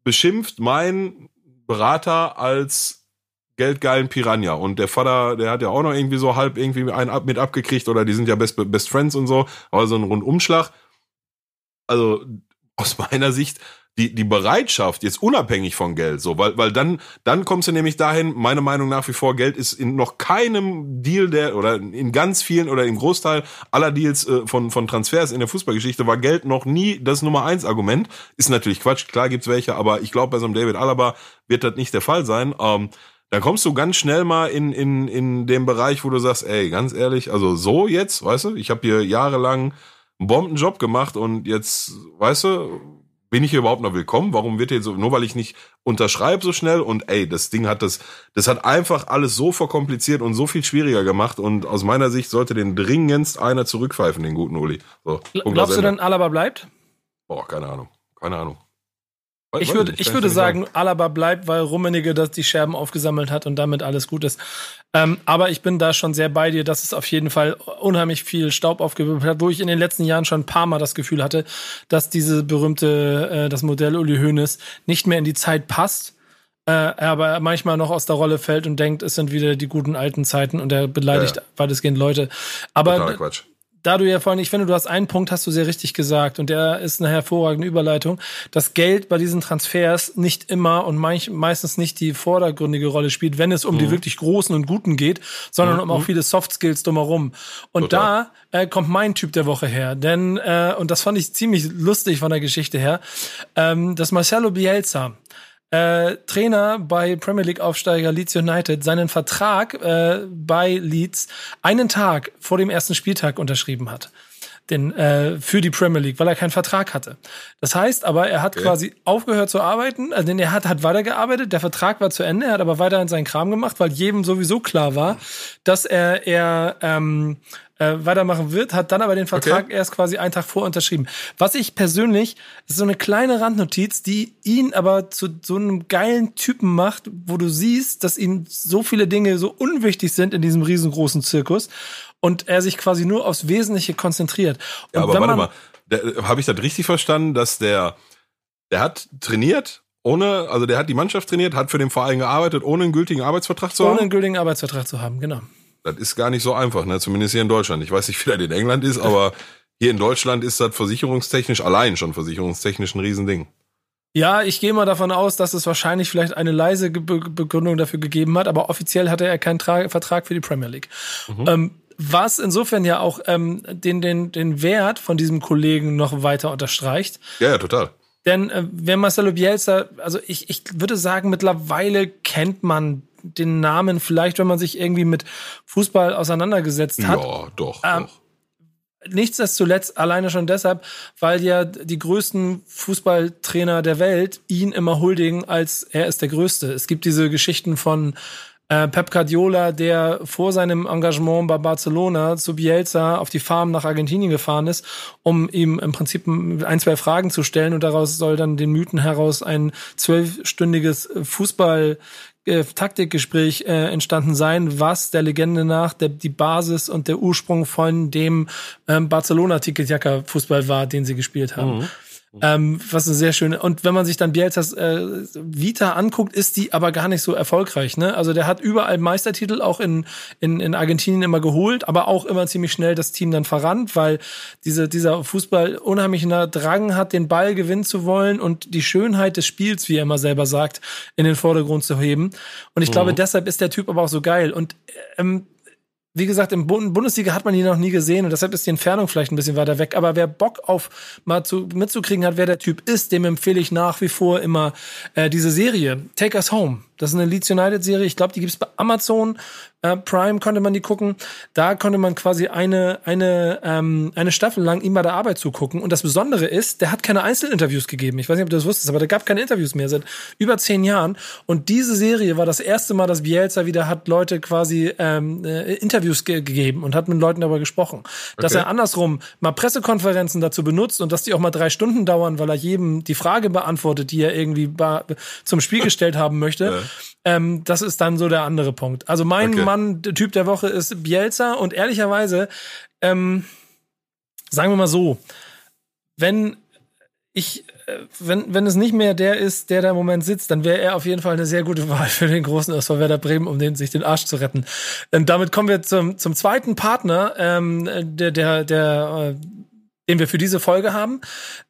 Speaker 2: beschimpft meinen Berater als geldgeilen Piranha. Und der Vater, der hat ja auch noch irgendwie so halb irgendwie einen ab, mit abgekriegt oder die sind ja Best, Best Friends und so. Aber so ein Rundumschlag. Also, aus meiner Sicht, die, die Bereitschaft, jetzt unabhängig von Geld, so, weil, weil dann, dann kommst du nämlich dahin, meine Meinung nach wie vor, Geld ist in noch keinem Deal der, oder in ganz vielen oder im Großteil aller Deals äh, von, von Transfers in der Fußballgeschichte war Geld noch nie das Nummer eins Argument. Ist natürlich Quatsch, klar gibt's welche, aber ich glaube, bei so einem David Alaba wird das nicht der Fall sein. Ähm, dann kommst du ganz schnell mal in, in, in dem Bereich, wo du sagst, ey, ganz ehrlich, also so jetzt, weißt du, ich habe hier jahrelang einen Bombenjob gemacht und jetzt, weißt du, bin ich hier überhaupt noch willkommen? Warum wird hier so, nur weil ich nicht unterschreibe so schnell und ey, das Ding hat das, das hat einfach alles so verkompliziert und so viel schwieriger gemacht und aus meiner Sicht sollte den dringendst einer zurückpfeifen, den guten Uli. So, Punkt
Speaker 1: Glaubst du denn, Alaba bleibt?
Speaker 2: Boah, keine Ahnung, keine Ahnung.
Speaker 1: Ich würde, ich würde sagen, Alaba bleibt, weil Rummenigge das die Scherben aufgesammelt hat und damit alles gut ist. Ähm, aber ich bin da schon sehr bei dir, dass es auf jeden Fall unheimlich viel Staub aufgewirbelt hat, wo ich in den letzten Jahren schon ein paar Mal das Gefühl hatte, dass diese berühmte, äh, das Modell Uli Hoeneß nicht mehr in die Zeit passt. Äh, er aber manchmal noch aus der Rolle fällt und denkt, es sind wieder die guten alten Zeiten und er beleidigt
Speaker 2: Ja.
Speaker 1: weitestgehend Leute. Aber
Speaker 2: Totaler Quatsch.
Speaker 1: Da du ja vorhin, ich finde, du hast einen Punkt, hast du sehr richtig gesagt, und der ist eine hervorragende Überleitung, dass Geld bei diesen Transfers nicht immer und meistens nicht die vordergründige Rolle spielt, wenn es um
Speaker 2: Mhm.
Speaker 1: die wirklich großen und guten geht, sondern um auch viele Soft Skills drumherum. Und
Speaker 2: Total.
Speaker 1: da äh, kommt mein Typ der Woche her, denn, äh, und das fand ich ziemlich lustig von der Geschichte her, ähm, dass Marcelo Bielsa, äh, Trainer bei Premier League Aufsteiger Leeds United seinen Vertrag äh, bei Leeds einen Tag vor dem ersten Spieltag unterschrieben hat. Den, äh, für die Premier League, weil er keinen Vertrag hatte. Das heißt aber, er hat
Speaker 2: Okay.
Speaker 1: quasi aufgehört zu arbeiten, also denn er hat, hat weitergearbeitet, der Vertrag war zu Ende, er hat aber weiterhin seinen Kram gemacht, weil jedem sowieso klar war, dass er, er ähm, äh, weitermachen wird, hat dann aber den Vertrag erst quasi einen Tag vor unterschrieben. Was ich persönlich, ist so eine kleine Randnotiz, die ihn aber zu so einem geilen Typen macht, wo du siehst, dass ihm so viele Dinge so unwichtig sind in diesem riesengroßen Zirkus und er sich quasi nur aufs Wesentliche konzentriert. Und
Speaker 2: Ja, aber warte mal, habe ich das richtig verstanden, dass der, der hat trainiert, ohne, also der hat die Mannschaft trainiert, hat für den Verein gearbeitet, ohne einen gültigen Arbeitsvertrag zu
Speaker 1: Ohne
Speaker 2: haben?
Speaker 1: einen gültigen Arbeitsvertrag zu haben, genau.
Speaker 2: Das ist gar nicht so einfach, ne? Zumindest hier in Deutschland. Ich weiß nicht, wie das in England ist, aber hier in Deutschland ist das versicherungstechnisch, allein schon versicherungstechnisch ein Riesending.
Speaker 1: Ja, ich gehe mal davon aus, dass es wahrscheinlich vielleicht eine leise Begründung dafür gegeben hat, aber offiziell hatte er keinen Tra Vertrag für die Premier League. Ähm, was insofern ja auch ähm, den, den, den Wert von diesem Kollegen noch weiter unterstreicht.
Speaker 2: Ja, ja, total.
Speaker 1: Denn äh, wer Marcelo Bielsa, also ich, ich würde sagen, mittlerweile kennt man den Namen vielleicht, wenn man sich irgendwie mit Fußball auseinandergesetzt hat.
Speaker 2: Ja, doch,
Speaker 1: Ähm,
Speaker 2: doch.
Speaker 1: Nichtsdestotrotz alleine schon deshalb, weil ja die größten Fußballtrainer der Welt ihn immer huldigen, als er ist der Größte. Es gibt diese Geschichten von äh, Pep Guardiola, der vor seinem Engagement bei Barcelona zu Bielsa auf die Farm nach Argentinien gefahren ist, um ihm im Prinzip ein, zwei Fragen zu stellen und daraus soll dann den Mythen heraus ein zwölfstündiges Fußball äh, Taktikgespräch äh, entstanden sein, was der Legende nach der, die Basis und der Ursprung von dem ähm, Barcelona Ticketjacker Fußball war, den sie gespielt haben. Ähm, was eine sehr schöne. Und wenn man sich dann Bielzas äh, Vita anguckt, ist die aber gar nicht so erfolgreich. Ne? Also der hat überall Meistertitel auch in, in, in Argentinien immer geholt, aber auch immer ziemlich schnell das Team dann verrannt, weil diese, dieser Fußball unheimlich unheimlichen Drang hat, den Ball gewinnen zu wollen und die Schönheit des Spiels, wie er immer selber sagt, in den Vordergrund zu heben. Und ich mhm. glaube, deshalb ist der Typ aber auch so geil. Und ähm, wie gesagt, im Bundesliga hat man ihn noch nie gesehen und deshalb ist die Entfernung vielleicht ein bisschen weiter weg. Aber wer Bock auf mal zu, mitzukriegen hat, wer der Typ ist, dem empfehle ich nach wie vor immer äh, diese Serie Take Us Home. Das ist eine Leeds United Serie. Ich glaube, die gibt's bei Amazon äh, Prime konnte man die gucken. Da konnte man quasi eine, eine, ähm, eine Staffel lang ihm bei der Arbeit zugucken. Und das Besondere ist, der hat keine Einzelinterviews gegeben. Ich weiß nicht, ob du das wusstest, aber der gab keine Interviews mehr seit über zehn Jahren. Und diese Serie war das erste Mal, dass Bielsa wieder hat Leute quasi ähm, äh, Interviews ge gegeben und hat mit Leuten darüber gesprochen. Okay. Dass er andersrum mal Pressekonferenzen dazu benutzt und dass die auch mal drei Stunden dauern, weil er jedem die Frage beantwortet, die er irgendwie zum Spiel gestellt haben möchte. Ja. Ähm, das ist dann so der andere Punkt. Also mein okay. Mann, der Typ der Woche ist Bielsa und ehrlicherweise, ähm, sagen wir mal so, wenn ich, äh, wenn, wenn es nicht mehr der ist, der da im Moment sitzt, dann wäre er auf jeden Fall eine sehr gute Wahl für den großen SV Werder Bremen, um den, sich den Arsch zu retten. Und damit kommen wir zum, zum zweiten Partner, ähm, der, der, der, äh, den wir für diese Folge haben.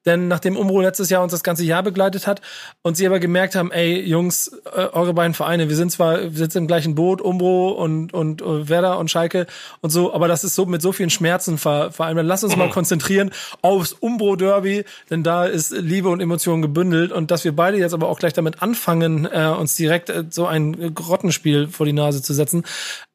Speaker 1: Denn nachdem Umbro letztes Jahr uns das ganze Jahr begleitet hat und sie aber gemerkt haben, ey, Jungs, äh, eure beiden Vereine, wir sind zwar, wir sitzen im gleichen Boot, Umbro und, und uh, Werder und Schalke und so, aber das ist so mit so vielen Schmerzen ver, allem. Lass uns mal konzentrieren aufs Umbro-Derby, denn da ist Liebe und Emotionen gebündelt und dass wir beide jetzt aber auch gleich damit anfangen, äh, uns direkt äh, so ein Grottenspiel vor die Nase zu setzen,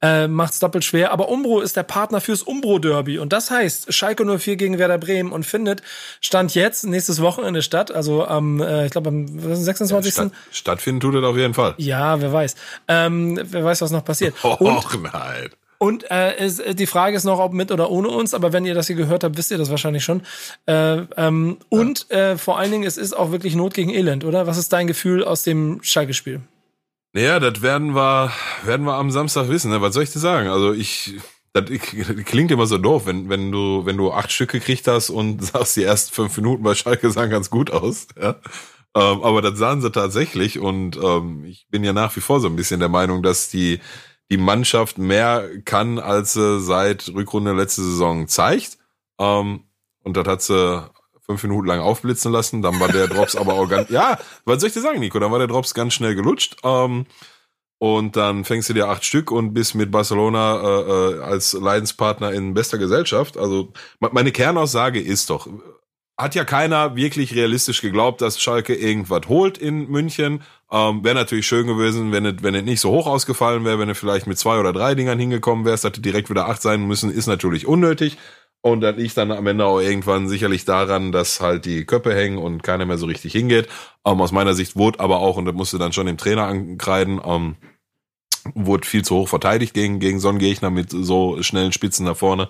Speaker 1: äh, macht's doppelt schwer. Aber Umbro ist der Partner fürs Umbro-Derby und das heißt Schalke 04 gegen Werder Bremen und findet Stand jetzt nächstes Wochenende statt. Also am, äh, ich glaube am 26. Ja, statt,
Speaker 2: stattfinden tut es auf jeden Fall.
Speaker 1: Ja, wer weiß. Ähm, wer weiß, was noch passiert.
Speaker 2: Och nein.
Speaker 1: Und äh, ist, die Frage ist noch, ob mit oder ohne uns, aber wenn ihr das hier gehört habt, wisst ihr das wahrscheinlich schon. Äh, ähm, ja. Und äh, vor allen Dingen, es ist auch wirklich Not gegen Elend, oder? Was ist dein Gefühl aus dem Schalke-Spiel?
Speaker 2: Naja, das werden wir, werden wir am Samstag wissen. Ne? Was soll ich dir sagen? Also ich das klingt immer so doof, wenn, wenn du, wenn du acht Stück gekriegt hast und sagst, die ersten fünf Minuten bei Schalke sahen ganz gut aus, ja. Ähm, aber das sahen sie tatsächlich und ähm, ich bin ja nach wie vor so ein bisschen der Meinung, dass die, die Mannschaft mehr kann, als sie seit Rückrunde letzte Saison zeigt. Ähm, und das hat sie fünf Minuten lang aufblitzen lassen. Dann war der Drops aber auch ganz, ja, was soll ich dir sagen, Nico? Dann war der Drops ganz schnell gelutscht. Ähm, und dann fängst du dir acht Stück und bist mit Barcelona äh, äh, als Leidenspartner in bester Gesellschaft. Also meine Kernaussage ist doch, hat ja keiner wirklich realistisch geglaubt, dass Schalke irgendwas holt in München. Ähm, wäre natürlich schön gewesen, wenn es wenn es nicht so hoch ausgefallen wäre, wenn du vielleicht mit zwei oder drei Dingern hingekommen wärst, hätte direkt wieder acht sein müssen, ist natürlich unnötig. Und das liegt dann am Ende auch irgendwann sicherlich daran, dass halt die Köpfe hängen und keiner mehr so richtig hingeht. Ähm, aus meiner Sicht wurde aber auch, und das musste dann schon dem Trainer ankreiden, ähm, wurde viel zu hoch verteidigt gegen, gegen so einen Gegner mit so schnellen Spitzen da vorne.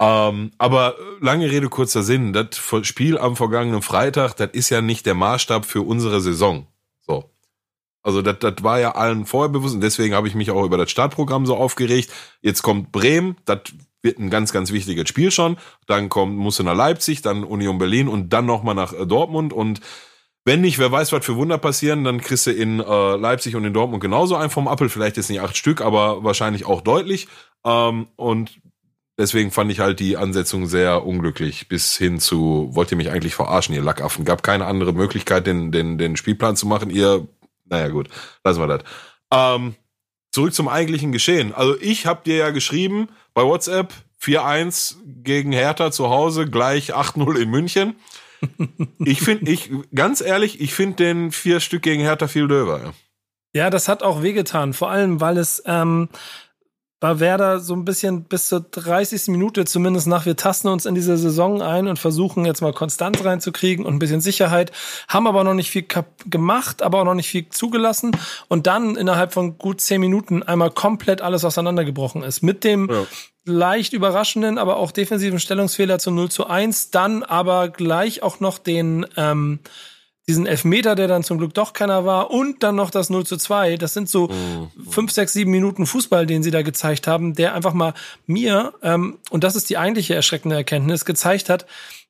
Speaker 2: Ähm, aber lange Rede, kurzer Sinn, das Spiel am vergangenen Freitag, das ist ja nicht der Maßstab für unsere Saison. So. Also das, das war ja allen vorher bewusst und deswegen habe ich mich auch über das Startprogramm so aufgeregt. Jetzt kommt Bremen, das wird ein ganz, ganz wichtiges Spiel schon. Dann kommt, musst du nach Leipzig, dann Union Berlin und dann nochmal nach äh, Dortmund und wenn nicht, wer weiß, was für Wunder passieren, dann kriegst du in äh, Leipzig und in Dortmund genauso ein vom Appel. Vielleicht jetzt nicht acht Stück, aber wahrscheinlich auch deutlich. Ähm, und deswegen fand ich halt die Ansetzung sehr unglücklich. Bis hin zu, wollt ihr mich eigentlich verarschen, ihr Lackaffen? Gab keine andere Möglichkeit, den, den, den Spielplan zu machen. Ihr, naja gut, lassen wir das. Ähm, zurück zum eigentlichen Geschehen. Also ich habe dir ja geschrieben bei WhatsApp 4-1 gegen Hertha zu Hause, gleich 8-0 in München ich finde, ich, ganz ehrlich, ich finde den vier Stück gegen Hertha viel döver.
Speaker 1: Ja, das hat auch wehgetan. Vor allem, weil es ähm, bei Werder so ein bisschen bis zur 30. Minute zumindest nach, wir tasten uns in diese Saison ein und versuchen jetzt mal Konstanz reinzukriegen und ein bisschen Sicherheit, haben aber noch nicht viel gemacht, aber auch noch nicht viel zugelassen und dann innerhalb von gut zehn Minuten einmal komplett alles auseinandergebrochen ist. Mit dem ja leicht überraschenden, aber auch defensiven Stellungsfehler zu 0 zu 1, dann aber gleich auch noch den ähm, diesen Elfmeter, der dann zum Glück doch keiner war, und dann noch das 0 zu 2. Das sind so mhm. fünf, sechs, sieben Minuten Fußball, den sie da gezeigt haben, der einfach mal mir, ähm, und das ist die eigentliche erschreckende Erkenntnis, gezeigt hat,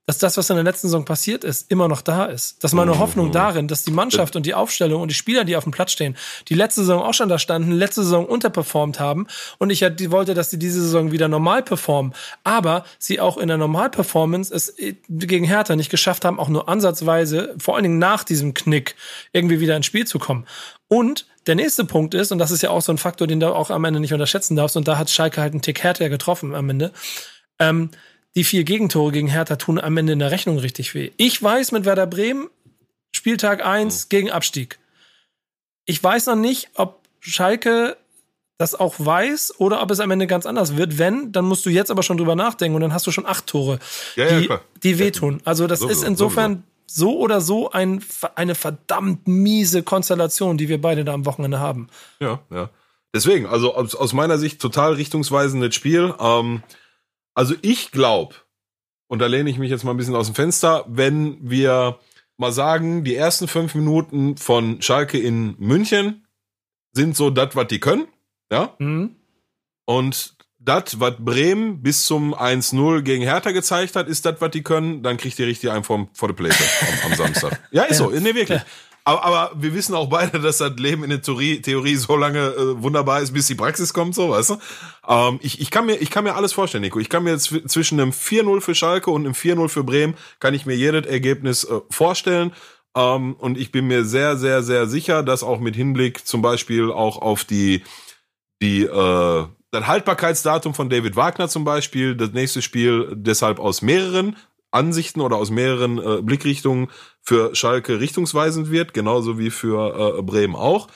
Speaker 1: dass das, was in der letzten Saison passiert ist, immer noch da ist. Dass meine mhm. Hoffnung darin, dass die Mannschaft und die Aufstellung und die Spieler, die auf dem Platz stehen, die letzte Saison auch schon da standen, letzte Saison unterperformt haben und ich wollte, dass sie diese Saison wieder normal performen, aber sie auch in der Normalperformance es äh, gegen Hertha nicht geschafft haben, auch nur ansatzweise, vor allen Dingen nach diesem Knick, irgendwie wieder ins Spiel zu kommen. Und der nächste Punkt ist, und das ist ja auch so ein Faktor, den du auch am Ende nicht unterschätzen darfst, und da hat Schalke halt einen Tick härter getroffen am Ende, ähm, die vier Gegentore gegen Hertha tun am Ende in der Rechnung richtig weh. Ich weiß mit Werder Bremen, Spieltag 1 mhm. gegen Abstieg. Ich weiß noch nicht, ob Schalke das auch weiß oder ob es am Ende ganz anders wird. Wenn, dann musst du jetzt aber schon drüber nachdenken und dann hast du schon acht Tore, ja, die, ja, die wehtun. Also das so, ist insofern so, so oder so ein, eine verdammt miese Konstellation, die wir beide da am Wochenende haben.
Speaker 2: Ja, ja. Deswegen, also aus, aus meiner Sicht total richtungsweisendes Spiel. Ähm, also ich glaube, und da lehne ich mich jetzt mal ein bisschen aus dem Fenster, wenn wir mal sagen, die ersten fünf Minuten von Schalke in München sind so das, was die können, ja. Mhm. Und das, was Bremen bis zum 1-0 gegen Hertha gezeigt hat, ist das, was die können, dann kriegt ihr richtig einen vor, vor der Pläte am, am Samstag. Ja, ist ja. so, nee, wirklich. Aber, aber wir wissen auch beide, dass das Leben in der Theorie, Theorie so lange äh, wunderbar ist, bis die Praxis kommt, so, weißt du? Ähm, ich, ich, kann mir, ich kann mir alles vorstellen, Nico. Ich kann mir zwischen einem 4-0 für Schalke und einem 4-0 für Bremen, kann ich mir jedes Ergebnis äh, vorstellen. Ähm, und ich bin mir sehr, sehr, sehr sicher, dass auch mit Hinblick zum Beispiel auch auf die, die, äh, das Haltbarkeitsdatum von David Wagner zum Beispiel, das nächste Spiel deshalb aus mehreren Ansichten oder aus mehreren äh, Blickrichtungen für Schalke richtungsweisend wird, genauso wie für äh, Bremen auch.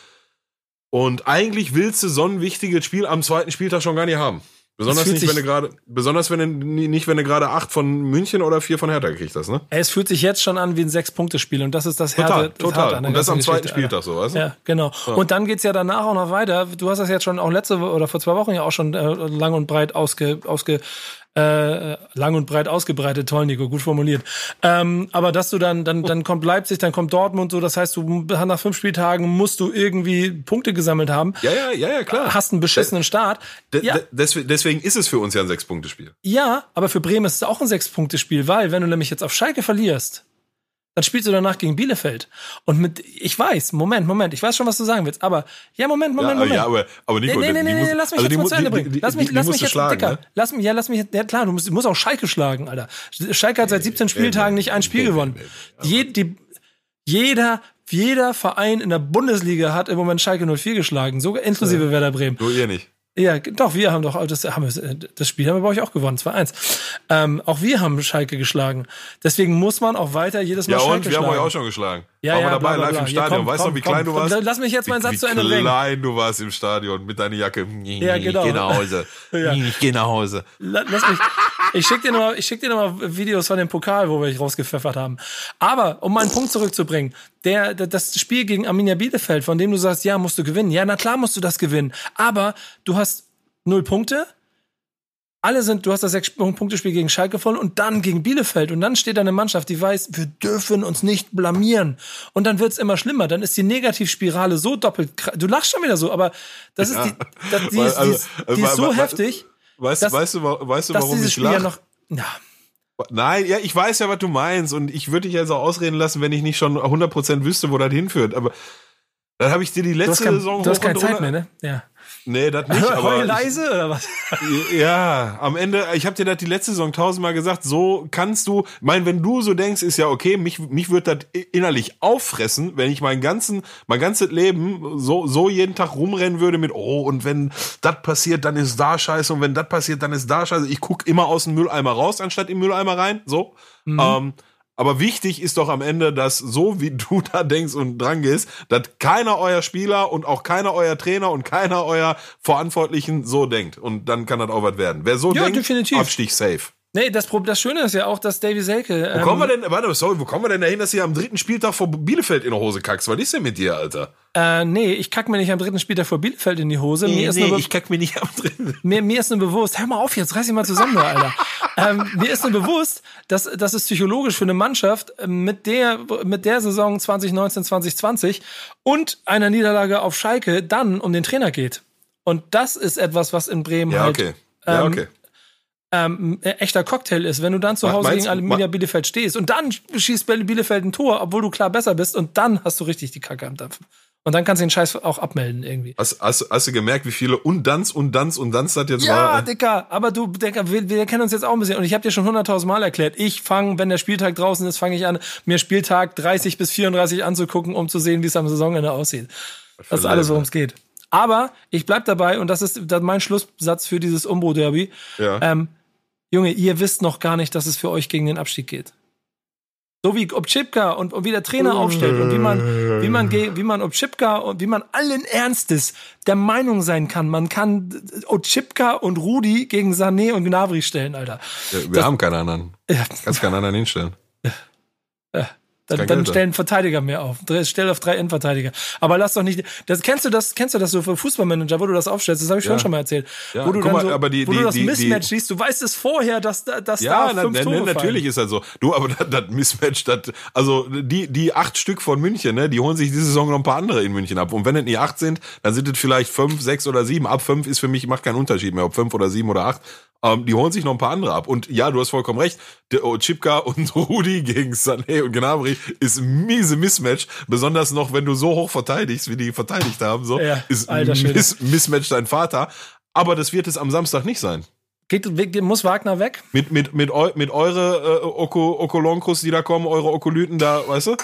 Speaker 2: Und eigentlich willst du so ein wichtiges Spiel am zweiten Spieltag schon gar nicht haben. Besonders nicht, wenn du gerade, besonders wenn du nicht, wenn du gerade acht von München oder vier von Hertha gekriegt hast, ne?
Speaker 1: Es fühlt sich jetzt schon an wie ein Sechs-Punkte-Spiel und das ist das
Speaker 2: Härte. Total, total. Das und das am zweiten Spieltag so, weißt du?
Speaker 1: Ja, genau. Ja. Und dann geht's ja danach auch noch weiter. Du hast das jetzt schon auch letzte oder vor zwei Wochen ja auch schon äh, lang und breit ausge, ausge äh, lang und breit ausgebreitet, toll, Nico, gut formuliert. Ähm, aber dass du dann, dann, dann kommt Leipzig, dann kommt Dortmund, so, das heißt, du nach fünf Spieltagen musst du irgendwie Punkte gesammelt haben.
Speaker 2: Ja, ja, ja, ja klar.
Speaker 1: Hast einen beschissenen Start.
Speaker 2: De, ja. deswegen ist es für uns ja ein Sechs-Punkte-Spiel.
Speaker 1: Ja, aber für Bremen ist es auch ein Sechs-Punkte-Spiel, weil wenn du nämlich jetzt auf Schalke verlierst, dann spielst du danach gegen Bielefeld. Und mit, ich weiß, Moment, Moment, ich weiß schon, was du sagen willst, aber, ja, Moment, Moment, ja, Moment. Ja,
Speaker 2: aber, aber Nico,
Speaker 1: nee, nee, nee, nee, lass mich also jetzt mal zu Ende bringen. Lass mich, lass mich jetzt, schlagen, Dicker, ne? lass mich, ja, lass mich, ja klar, du musst, du musst auch Schalke schlagen, Alter. Schalke hat seit 17 Spieltagen nicht ein Spiel gewonnen. Die, die, jeder, jeder Verein in der Bundesliga hat im Moment Schalke 04 geschlagen, sogar inklusive Werder Bremen.
Speaker 2: Nur ihr nicht.
Speaker 1: Ja, doch, wir haben doch, das, haben wir, das Spiel haben wir bei euch auch gewonnen, 2-1. Ähm, auch wir haben Schalke geschlagen. Deswegen muss man auch weiter jedes Mal ja, Schalke
Speaker 2: und wir
Speaker 1: schlagen.
Speaker 2: haben euch auch schon geschlagen.
Speaker 1: Ja, Waren ja,
Speaker 2: dabei,
Speaker 1: bla, bla,
Speaker 2: bla. live im Stadion. Komm, weißt du, wie klein komm, du warst?
Speaker 1: Lass mich jetzt meinen Satz
Speaker 2: wie,
Speaker 1: zu Ende
Speaker 2: bringen.
Speaker 1: Wie
Speaker 2: klein du warst im Stadion mit deiner Jacke.
Speaker 1: Ja, genau.
Speaker 2: Ich geh nach Hause. ja. Ich geh nach Hause.
Speaker 1: Lass mich, ich schick dir nochmal, schick dir nochmal Videos von dem Pokal, wo wir dich rausgepfeffert haben. Aber, um meinen Punkt zurückzubringen, der, das Spiel gegen Arminia Bielefeld, von dem du sagst, ja, musst du gewinnen. Ja, na klar musst du das gewinnen. Aber du hast null Punkte. Alle sind, du hast das Sechs-Punkte-Spiel gegen Schalke voll und dann gegen Bielefeld. Und dann steht da eine Mannschaft, die weiß, wir dürfen uns nicht blamieren. Und dann wird's immer schlimmer. Dann ist die Negativspirale so doppelt. Du lachst schon wieder so, aber das ist die, das, die, ist, die, ist, die ist so heftig.
Speaker 2: Weißt, dass, weißt du, weißt du, warum ich lache? Ja noch, ja. Nein, ja, ich weiß ja, was du meinst und ich würde dich jetzt auch ausreden lassen, wenn ich nicht schon 100% wüsste, wo das hinführt. Aber dann habe ich dir die letzte
Speaker 1: du
Speaker 2: kein, Saison
Speaker 1: Du hast keine Zeit mehr, ne? Ja.
Speaker 2: Nee, das nicht. aber
Speaker 1: leise oder was?
Speaker 2: Ja, am Ende, ich habe dir das die letzte Saison tausendmal gesagt, so kannst du, mein, wenn du so denkst, ist ja okay, mich, mich wird das innerlich auffressen, wenn ich mein ganzen, mein ganzes Leben so, so jeden Tag rumrennen würde mit, oh, und wenn das passiert, dann ist da scheiße, und wenn das passiert, dann ist da scheiße. Ich guck immer aus dem Mülleimer raus, anstatt im Mülleimer rein, so. Mhm. Ähm, aber wichtig ist doch am Ende, dass so wie du da denkst und dran gehst, dass keiner euer Spieler und auch keiner euer Trainer und keiner euer Verantwortlichen so denkt. Und dann kann das auch was werden. Wer so ja, denkt, definitiv. Abstich safe.
Speaker 1: Nee, das, das Schöne ist ja auch, dass Davy Selke.
Speaker 2: Ähm, wo kommen wir denn, warte, sorry, wo kommen wir denn dahin, dass ihr am dritten Spieltag vor Bielefeld in der Hose kackst? Was ist denn mit dir, Alter?
Speaker 1: Äh, nee, ich kack mir nicht am dritten Spieltag vor Bielefeld in die Hose. Nee, mir ist
Speaker 2: nee,
Speaker 1: nur
Speaker 2: ich kack mir nicht am dritten.
Speaker 1: Mir, mir ist nur bewusst, hör mal auf jetzt, reiß dich mal zusammen, Alter. ähm, mir ist nur bewusst, dass, dass es psychologisch für eine Mannschaft mit der, mit der Saison 2019, 2020 und einer Niederlage auf Schalke dann um den Trainer geht. Und das ist etwas, was in Bremen
Speaker 2: ja,
Speaker 1: halt
Speaker 2: okay. Ja,
Speaker 1: ähm,
Speaker 2: okay
Speaker 1: ähm, ein echter Cocktail ist, wenn du dann zu Hause
Speaker 2: Meinst-
Speaker 1: gegen Arminia Bielefeld stehst und dann schießt Bielefeld ein Tor, obwohl du klar besser bist und dann hast du richtig die Kacke am Dampfen. Und dann kannst du den Scheiß auch abmelden irgendwie.
Speaker 2: Hast, hast, hast du gemerkt, wie viele Undanz, Undanz, Undanz das jetzt
Speaker 1: Ja,
Speaker 2: war?
Speaker 1: Dicker, aber du, Dicker, wir, wir kennen uns jetzt auch ein bisschen und ich habe dir schon hunderttausend Mal erklärt, ich fange, wenn der Spieltag draußen ist, fange ich an, mir Spieltag 30 bis 34 anzugucken, um zu sehen, wie es am Saisonende aussieht. Das ist alles, worum es geht. Aber ich bleib dabei und das ist mein Schlusssatz für dieses Umbro-Derby.
Speaker 2: Ja.
Speaker 1: Ähm, Junge, ihr wisst noch gar nicht, dass es für euch gegen den Abstieg geht. So wie Obchipka und, und wie der Trainer aufstellt und wie man, wie man, wie man Obchipka und wie man allen Ernstes der Meinung sein kann, man kann Obchipka und Rudi gegen Sané und Gnabry stellen, Alter.
Speaker 2: Ja, wir haben keinen anderen.
Speaker 1: Ja,
Speaker 2: Kannst keinen anderen hinstellen.
Speaker 1: Dann, dann stellen Verteidiger mehr auf. Stell auf drei Endverteidiger. Aber lass doch nicht. Das kennst du das? Kennst du das so für Fußballmanager, wo du das aufstellst? Das habe ich
Speaker 2: Ja.
Speaker 1: schon schon mal erzählt.
Speaker 2: Ja,
Speaker 1: wo du dann
Speaker 2: mal,
Speaker 1: so,
Speaker 2: aber die-
Speaker 1: wo
Speaker 2: die-
Speaker 1: du das
Speaker 2: die-
Speaker 1: Mismatch
Speaker 2: die-
Speaker 1: siehst. Du weißt es vorher, dass da, dass
Speaker 2: Ja,
Speaker 1: da
Speaker 2: na,
Speaker 1: fünf
Speaker 2: na,
Speaker 1: Tore
Speaker 2: natürlich
Speaker 1: fallen.
Speaker 2: ist das so. Du, aber das, das Mismatch, das, also die, die acht Stück von München, ne, die holen sich diese Saison noch ein paar andere in München ab. Und wenn es nicht acht sind, dann sind es vielleicht fünf, sechs oder sieben. Ab fünf ist für mich, macht keinen Unterschied mehr, ob fünf oder sieben oder acht. Ähm, die holen sich noch ein paar andere ab. Und ja, du hast vollkommen recht. Der Chipka und Rudi gegen Sané und Gnabry ist ein miese Mismatch. Besonders noch, wenn du so hoch verteidigst, wie die verteidigt haben, so,
Speaker 1: Ja,
Speaker 2: ist. Miss, Mismatch dein Vater. Aber das wird es am Samstag nicht sein.
Speaker 1: Geht, muss Wagner weg?
Speaker 2: Mit, mit, mit, eu, mit eure äh, Oko, Okolonkos, die da kommen, eure Okolyten da, weißt du?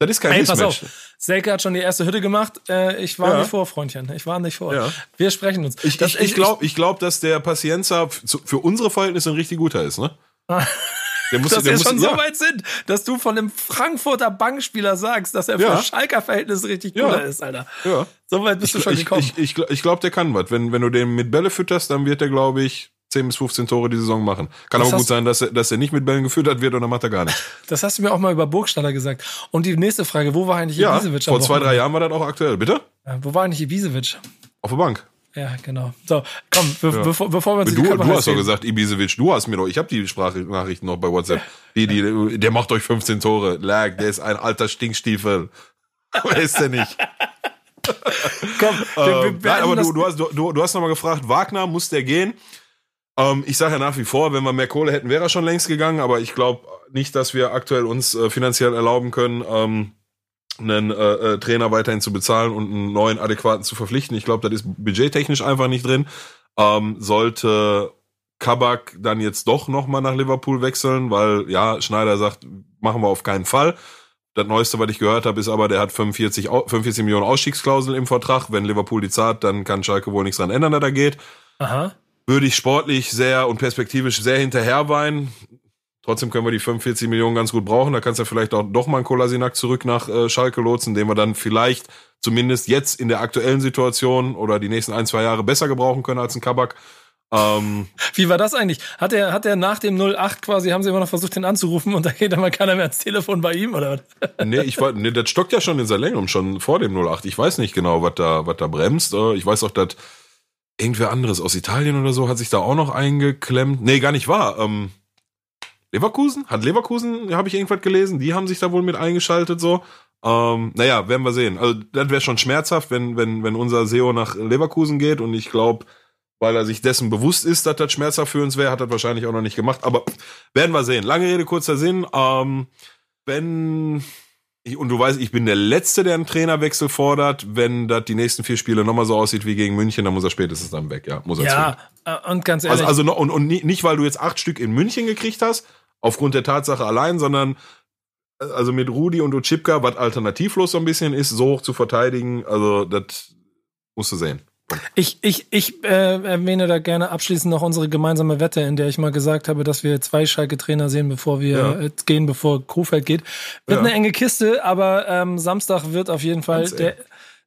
Speaker 2: Das ist kein
Speaker 1: Ey, pass auf. Selke hat schon die erste Hütte gemacht. Äh, ich war
Speaker 2: Ja.
Speaker 1: nicht vor, Freundchen. Ich war nicht vor.
Speaker 2: Ja.
Speaker 1: Wir sprechen uns.
Speaker 2: Ich,
Speaker 1: Das-
Speaker 2: ich, ich glaube, ich glaub, dass der Pacienza für unsere Verhältnisse ein richtig guter ist, ne? Der muss,
Speaker 1: dass
Speaker 2: der
Speaker 1: wir
Speaker 2: muss,
Speaker 1: schon
Speaker 2: ja,
Speaker 1: so weit sind, dass du von einem Frankfurter Bankspieler sagst, dass er für
Speaker 2: Ja.
Speaker 1: Schalker Verhältnisse richtig
Speaker 2: Ja.
Speaker 1: guter ist, Alter.
Speaker 2: Ja.
Speaker 1: So weit bist du schon
Speaker 2: Ich,
Speaker 1: gekommen.
Speaker 2: ich, ich, ich glaube, der kann was. Wenn, wenn du den mit Bälle fütterst, dann wird er, glaube ich, 10 bis 15 Tore die Saison machen. Kann
Speaker 1: Das
Speaker 2: aber gut sein, dass er, dass er nicht mit Bällen gefüttert wird und dann macht er gar nichts.
Speaker 1: das hast du mir auch mal über Burgstaller gesagt. Und die nächste Frage, wo war eigentlich
Speaker 2: Ja,
Speaker 1: Ibisevic?
Speaker 2: vor zwei, drei? Jahren war das auch aktuell. Bitte?
Speaker 1: Ja, wo war eigentlich Ibisevic?
Speaker 2: Auf der Bank.
Speaker 1: Ja, genau. So, komm, be bevor, bevor wir uns
Speaker 2: Du, du hast doch gesagt, Ibisevic, du hast mir doch, ich habe die Sprachnachrichten noch bei WhatsApp. Die, die, der macht euch 15 Tore. Lag, der ist ein alter Stinkstiefel. Wer ist der nicht?
Speaker 1: Komm, wir, wir
Speaker 2: Ähm, nein, aber du, du hast, du, du hast nochmal gefragt, Wagner, muss der gehen? Ähm, ich sage ja nach wie vor, wenn wir mehr Kohle hätten, wäre er schon längst gegangen, aber ich glaube nicht, dass wir aktuell uns äh, finanziell erlauben können, ähm, einen äh, äh, Trainer weiterhin zu bezahlen und einen neuen adäquaten zu verpflichten. Ich glaube, das ist budgettechnisch einfach nicht drin. Ähm, sollte Kabak dann jetzt doch nochmal nach Liverpool wechseln, weil ja, Schneider sagt, machen wir auf keinen Fall. Das Neueste, was ich gehört habe, ist aber, der hat 45, Au- 45 Millionen Ausstiegsklauseln im Vertrag. Wenn Liverpool die zahlt, dann kann Schalke wohl nichts dran ändern, dass er geht.
Speaker 1: Aha.
Speaker 2: Würde ich sportlich sehr und perspektivisch sehr hinterher weinen. Trotzdem können wir die 45 Millionen ganz gut brauchen. Da kannst du vielleicht auch doch mal einen Kolasinac zurück nach äh, Schalke lotsen, den wir dann vielleicht zumindest jetzt in der aktuellen Situation oder die nächsten ein, zwei Jahre besser gebrauchen können als ein Kabak. Ähm,
Speaker 1: Wie war das eigentlich? Hat er, hat er nach dem 08 quasi, haben sie immer noch versucht, den anzurufen und da geht dann mal keiner mehr ans Telefon bei ihm, oder
Speaker 2: nee, ich war, nee, das stockt ja schon in Salengum, schon vor dem 08. Ich weiß nicht genau, was da, was da bremst. Äh, Ich weiß auch, dass irgendwer anderes aus Italien oder so hat sich da auch noch eingeklemmt. Nee, gar nicht wahr. Ähm, Leverkusen? Hat Leverkusen, habe ich irgendwas gelesen, die haben sich da wohl mit eingeschaltet so. Ähm, naja, werden wir sehen. Also das wäre schon schmerzhaft, wenn, wenn, wenn unser SEO nach Leverkusen geht und ich glaube, weil er sich dessen bewusst ist, dass das schmerzhaft für uns wäre, hat er wahrscheinlich auch noch nicht gemacht. Aber werden wir sehen. Lange Rede, kurzer Sinn. Ähm, wenn und du weißt, ich bin der Letzte, der einen Trainerwechsel fordert. Wenn das die nächsten vier Spiele nochmal so aussieht wie gegen München, dann muss er spätestens dann weg. Ja, muss er
Speaker 1: Ja, äh, und ganz ehrlich,
Speaker 2: also, also noch, und, und nicht, weil du jetzt acht Stück in München gekriegt hast, aufgrund der Tatsache allein, sondern äh, also mit Rudi und Ochipka, was alternativlos so ein bisschen ist, so hoch zu verteidigen, also das musst du sehen.
Speaker 1: Ich, ich, ich äh, erwähne da gerne abschließend noch unsere gemeinsame Wette, in der ich mal gesagt habe, dass wir zwei Schalke-Trainer sehen, bevor wir
Speaker 2: Ja.
Speaker 1: äh, gehen, bevor Krufeld geht. Wird
Speaker 2: Ja.
Speaker 1: eine enge Kiste, aber ähm, Samstag wird auf jeden Fall der,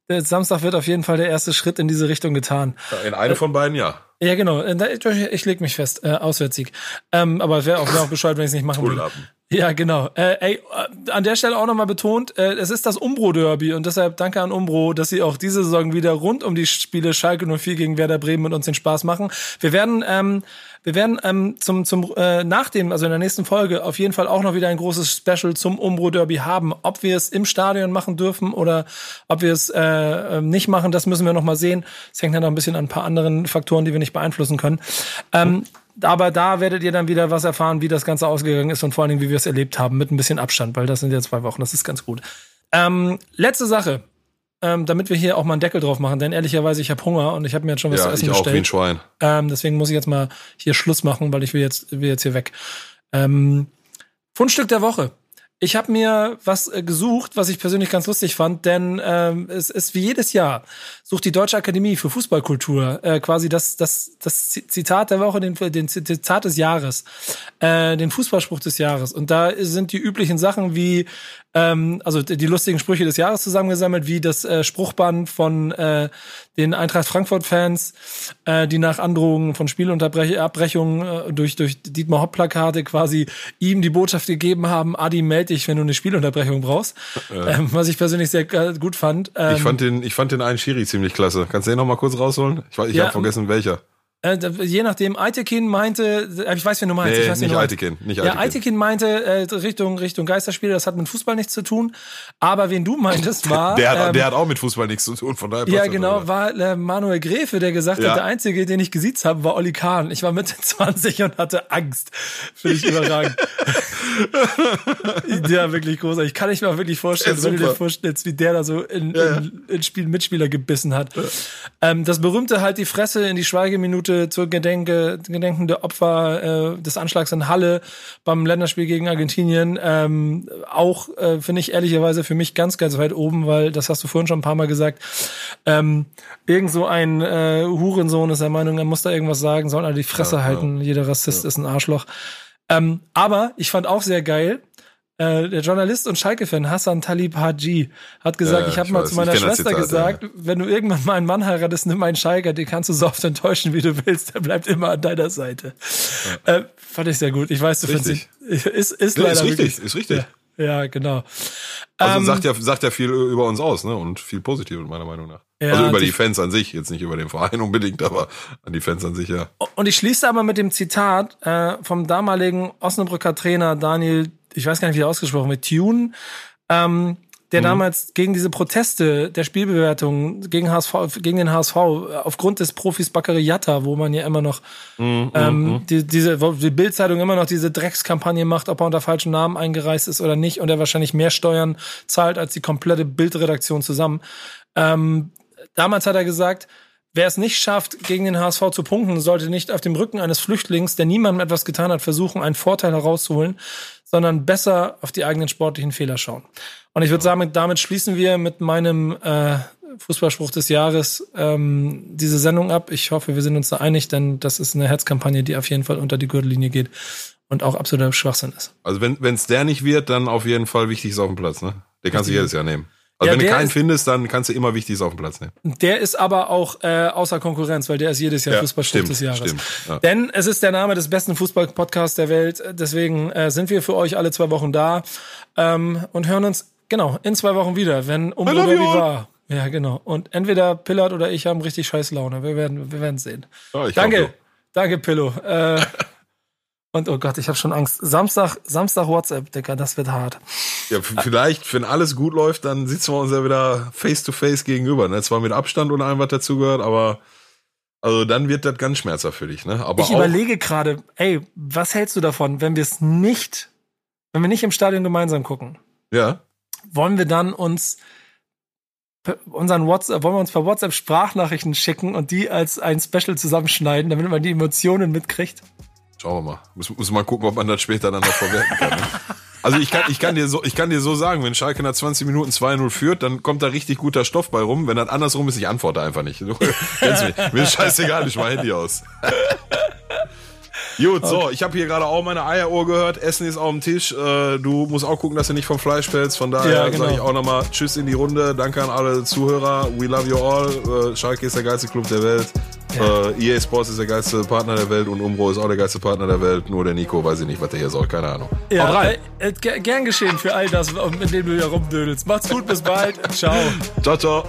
Speaker 1: der Samstag wird auf jeden Fall der erste Schritt in diese Richtung getan.
Speaker 2: In eine von beiden, ja.
Speaker 1: Ja, genau. Äh, Ich, ich leg mich fest, äh, Auswärtssieg. Ähm, aber wäre auch, wär auch bescheuert, wenn ich es nicht machen würde. Ja, genau. Äh, ey, äh, an der Stelle auch nochmal betont, äh, es ist das Umbro-Derby und deshalb danke an Umbro, dass sie auch diese Saison wieder rund um die Spiele Schalke 04 gegen Werder Bremen mit uns den Spaß machen. Wir werden, ähm, wir werden ähm, zum, zum äh, nach dem, also in der nächsten Folge, auf jeden Fall auch noch wieder ein großes Special zum Umbro-Derby haben. Ob wir es im Stadion machen dürfen oder ob wir es äh, ähm, nicht machen, das müssen wir noch mal sehen. Es hängt ja noch ein bisschen an ein paar anderen Faktoren, die wir nicht beeinflussen können. Ähm, aber da werdet ihr dann wieder was erfahren, wie das Ganze ausgegangen ist und vor allen Dingen, wie wir es erlebt haben, mit ein bisschen Abstand, weil das sind ja zwei Wochen, das ist ganz gut. Ähm, letzte Sache, ähm, damit wir hier auch mal einen Deckel drauf machen, denn ehrlicherweise, ich habe Hunger und ich habe mir jetzt schon was
Speaker 2: Ja,
Speaker 1: zu essen
Speaker 2: ich auch
Speaker 1: bestellt.
Speaker 2: wie ein Schwein.
Speaker 1: Ähm, deswegen muss ich jetzt mal hier Schluss machen, weil ich will jetzt, will jetzt hier weg. Ähm, Fundstück der Woche. Ich habe mir was äh, gesucht, was ich persönlich ganz lustig fand, denn ähm, es ist wie jedes Jahr sucht die Deutsche Akademie für Fußballkultur äh, quasi das, das, das Zitat der Woche, den, den Zitat des Jahres, äh, den Fußballspruch des Jahres. Und da sind die üblichen Sachen wie ähm, also die lustigen Sprüche des Jahres zusammengesammelt, wie das äh, Spruchband von äh, den Eintracht Frankfurt-Fans, äh, die nach Androhungen von Spielunterbrechungen äh, durch, durch Dietmar Hopp-Plakate quasi ihm die Botschaft gegeben haben, Adi, meld dich, wenn du eine Spielunterbrechung brauchst. Ähm, was ich persönlich sehr äh, gut fand. Ähm,
Speaker 2: Ich fand den, ich fand den einen Schiri ziemlich klasse. Kannst du den noch mal kurz rausholen? Ich, ich
Speaker 1: Ja,
Speaker 2: habe vergessen, welcher.
Speaker 1: Äh, je nachdem, Eitekin meinte, äh, ich weiß, wen du meinst. ich
Speaker 2: Nee,
Speaker 1: weiß, wen
Speaker 2: nicht. Eitekin. Nicht
Speaker 1: Ja,
Speaker 2: Eitekin.
Speaker 1: Eitekin meinte äh, Richtung Richtung Geisterspiele, das hat mit Fußball nichts zu tun. Aber wen du meintest war
Speaker 2: Der hat,
Speaker 1: ähm,
Speaker 2: der hat auch mit Fußball nichts zu tun, von daher
Speaker 1: Ja, genau,
Speaker 2: sogar.
Speaker 1: war äh, Manuel Gräfe, der gesagt
Speaker 2: Ja.
Speaker 1: hat, der Einzige, den ich gesiezt habe, war Olli Kahn. Ich war Mitte 20 und hatte Angst. Finde ich überragend. ja, wirklich großartig. Ich kann nicht mal wirklich vorstellen,
Speaker 2: Ja,
Speaker 1: wenn du dir vorstellst, wie der da so in,
Speaker 2: Ja, ja.
Speaker 1: in, in Spiel Mitspieler gebissen hat. Ähm, das berühmte halt die Fresse in die Schweigeminute zur Gedenke, Gedenken der Opfer äh, des Anschlags in Halle beim Länderspiel gegen Argentinien. Ähm, auch äh, finde ich ehrlicherweise für mich ganz, ganz weit oben, weil das hast du vorhin schon ein paar Mal gesagt. Ähm, irgend so ein äh, Hurensohn ist der Meinung, er muss da irgendwas sagen, soll er die Fresse
Speaker 2: Ja,
Speaker 1: halten. Jeder Rassist ist ein Arschloch. Ähm, aber ich fand auch sehr geil. Äh, der Journalist und Schalke-Fan Hassan Talib Haji hat gesagt,
Speaker 2: Ja,
Speaker 1: ich habe mal
Speaker 2: weiß,
Speaker 1: zu meiner Schwester
Speaker 2: Zitat,
Speaker 1: gesagt, wenn du irgendwann mal einen Mann heiratest, nimm einen Schalker, den kannst du so oft enttäuschen, wie du willst, der bleibt immer an deiner Seite. Äh, fand ich sehr gut. Ich weiß, du
Speaker 2: Richtig.
Speaker 1: findest ihn, ist, ist
Speaker 2: Nee,
Speaker 1: leider
Speaker 2: ist richtig,
Speaker 1: wirklich-
Speaker 2: ist richtig.
Speaker 1: Ja, ja, genau.
Speaker 2: Also
Speaker 1: Ähm,
Speaker 2: sagt ja, sagt ja viel über uns aus, ne? Und viel Positives, meiner Meinung nach.
Speaker 1: Ja,
Speaker 2: also über
Speaker 1: die-
Speaker 2: die Fans an sich, jetzt nicht über den Verein unbedingt, aber an die Fans an sich, ja.
Speaker 1: Und ich schließe aber mit dem Zitat äh, vom damaligen Osnabrücker Trainer Daniel, ich weiß gar nicht, wie er ausgesprochen wird, Tune, ähm, der damals gegen diese Proteste der Spielbewertung gegen HSV, gegen den HSV aufgrund des Profis Bakary Yatta, wo man ja immer noch ähm, die, diese wo die Bildzeitung immer noch diese Dreckskampagne macht, ob er unter falschen Namen eingereist ist oder nicht und er wahrscheinlich mehr Steuern zahlt als die komplette Bildredaktion zusammen. Ähm, damals hat er gesagt, wer es nicht schafft, gegen den HSV zu punkten, sollte nicht auf dem Rücken eines Flüchtlings, der niemandem etwas getan hat, versuchen, einen Vorteil herauszuholen, sondern besser auf die eigenen sportlichen Fehler schauen. Und ich würde sagen, damit schließen wir mit meinem äh, Fußballspruch des Jahres ähm, diese Sendung ab. Ich hoffe, wir sind uns da einig, denn das ist eine Herzkampagne, die auf jeden Fall unter die Gürtellinie geht und auch absoluter Schwachsinn ist.
Speaker 2: Also wenn es der nicht wird, dann auf jeden Fall Wichtiges auf dem Platz, ne? Den kannst du jedes Jahr nehmen. Also
Speaker 1: Ja,
Speaker 2: wenn du keinen
Speaker 1: ist-
Speaker 2: findest, dann kannst du immer Wichtiges auf dem Platz nehmen.
Speaker 1: Der ist aber auch äh, außer Konkurrenz, weil der ist jedes Jahr
Speaker 2: Ja,
Speaker 1: Fußballspruch des Jahres.
Speaker 2: stimmt, ja.
Speaker 1: Denn es ist der Name des besten Fußball-Podcasts der Welt. Deswegen äh, sind wir für euch alle zwei Wochen da ähm, und hören uns genau in zwei Wochen wieder, wenn um wie war. Ja, genau. Und entweder Pillard oder ich haben richtig scheiß Laune. Wir werden, wir werden sehen.
Speaker 2: Ja,
Speaker 1: Danke, danke, Pillow. Äh, und oh Gott, ich habe schon Angst. Samstag, Samstag WhatsApp, Digga, das wird hart.
Speaker 2: Ja, vielleicht, wenn alles gut läuft, dann sitzen wir uns ja wieder face to face gegenüber. Ne? Zwar mit Abstand und allem, was dazugehört, aber also dann wird das ganz schmerzhaft für dich. Ne? Aber
Speaker 1: ich überlege gerade, ey, was hältst du davon, wenn wir es nicht, wenn wir nicht im Stadion gemeinsam gucken?
Speaker 2: ja,
Speaker 1: wollen wir dann uns unseren WhatsApp, wollen wir uns per WhatsApp Sprachnachrichten schicken und die als ein Special zusammenschneiden, damit man die Emotionen mitkriegt?
Speaker 2: Schauen wir mal. Muss, muss mal gucken, ob man das später dann noch verwerten kann. Ne? Also ich kann, ich kann dir so, ich kann dir so sagen, wenn Schalke nach 20 Minuten 2-0 führt, dann kommt da richtig guter Stoff bei rum. Wenn das andersrum ist, ich antworte einfach nicht. Du. Mir ist scheißegal, ich mach Handy aus. Gut, so, ich habe hier gerade auch meine Eieruhr gehört. Essen ist auf dem Tisch. Äh, du musst auch gucken, dass du nicht vom Fleisch fällst. Von daher
Speaker 1: Ja,
Speaker 2: sage
Speaker 1: genau.
Speaker 2: ich auch nochmal Tschüss in die Runde. Danke an alle Zuhörer. We love you all. Äh, Schalke ist der geilste Club der Welt. Äh, EA Sports ist der geilste Partner der Welt und Umbro ist auch der geilste Partner der Welt. Nur der Nico weiß ich nicht, was der hier soll. Keine Ahnung. Haut rein.
Speaker 1: äh, äh, ger- gern geschehen für all das, mit dem du hier rumdödelst. Macht's gut, bis bald. Ciao.
Speaker 2: Ciao, ciao.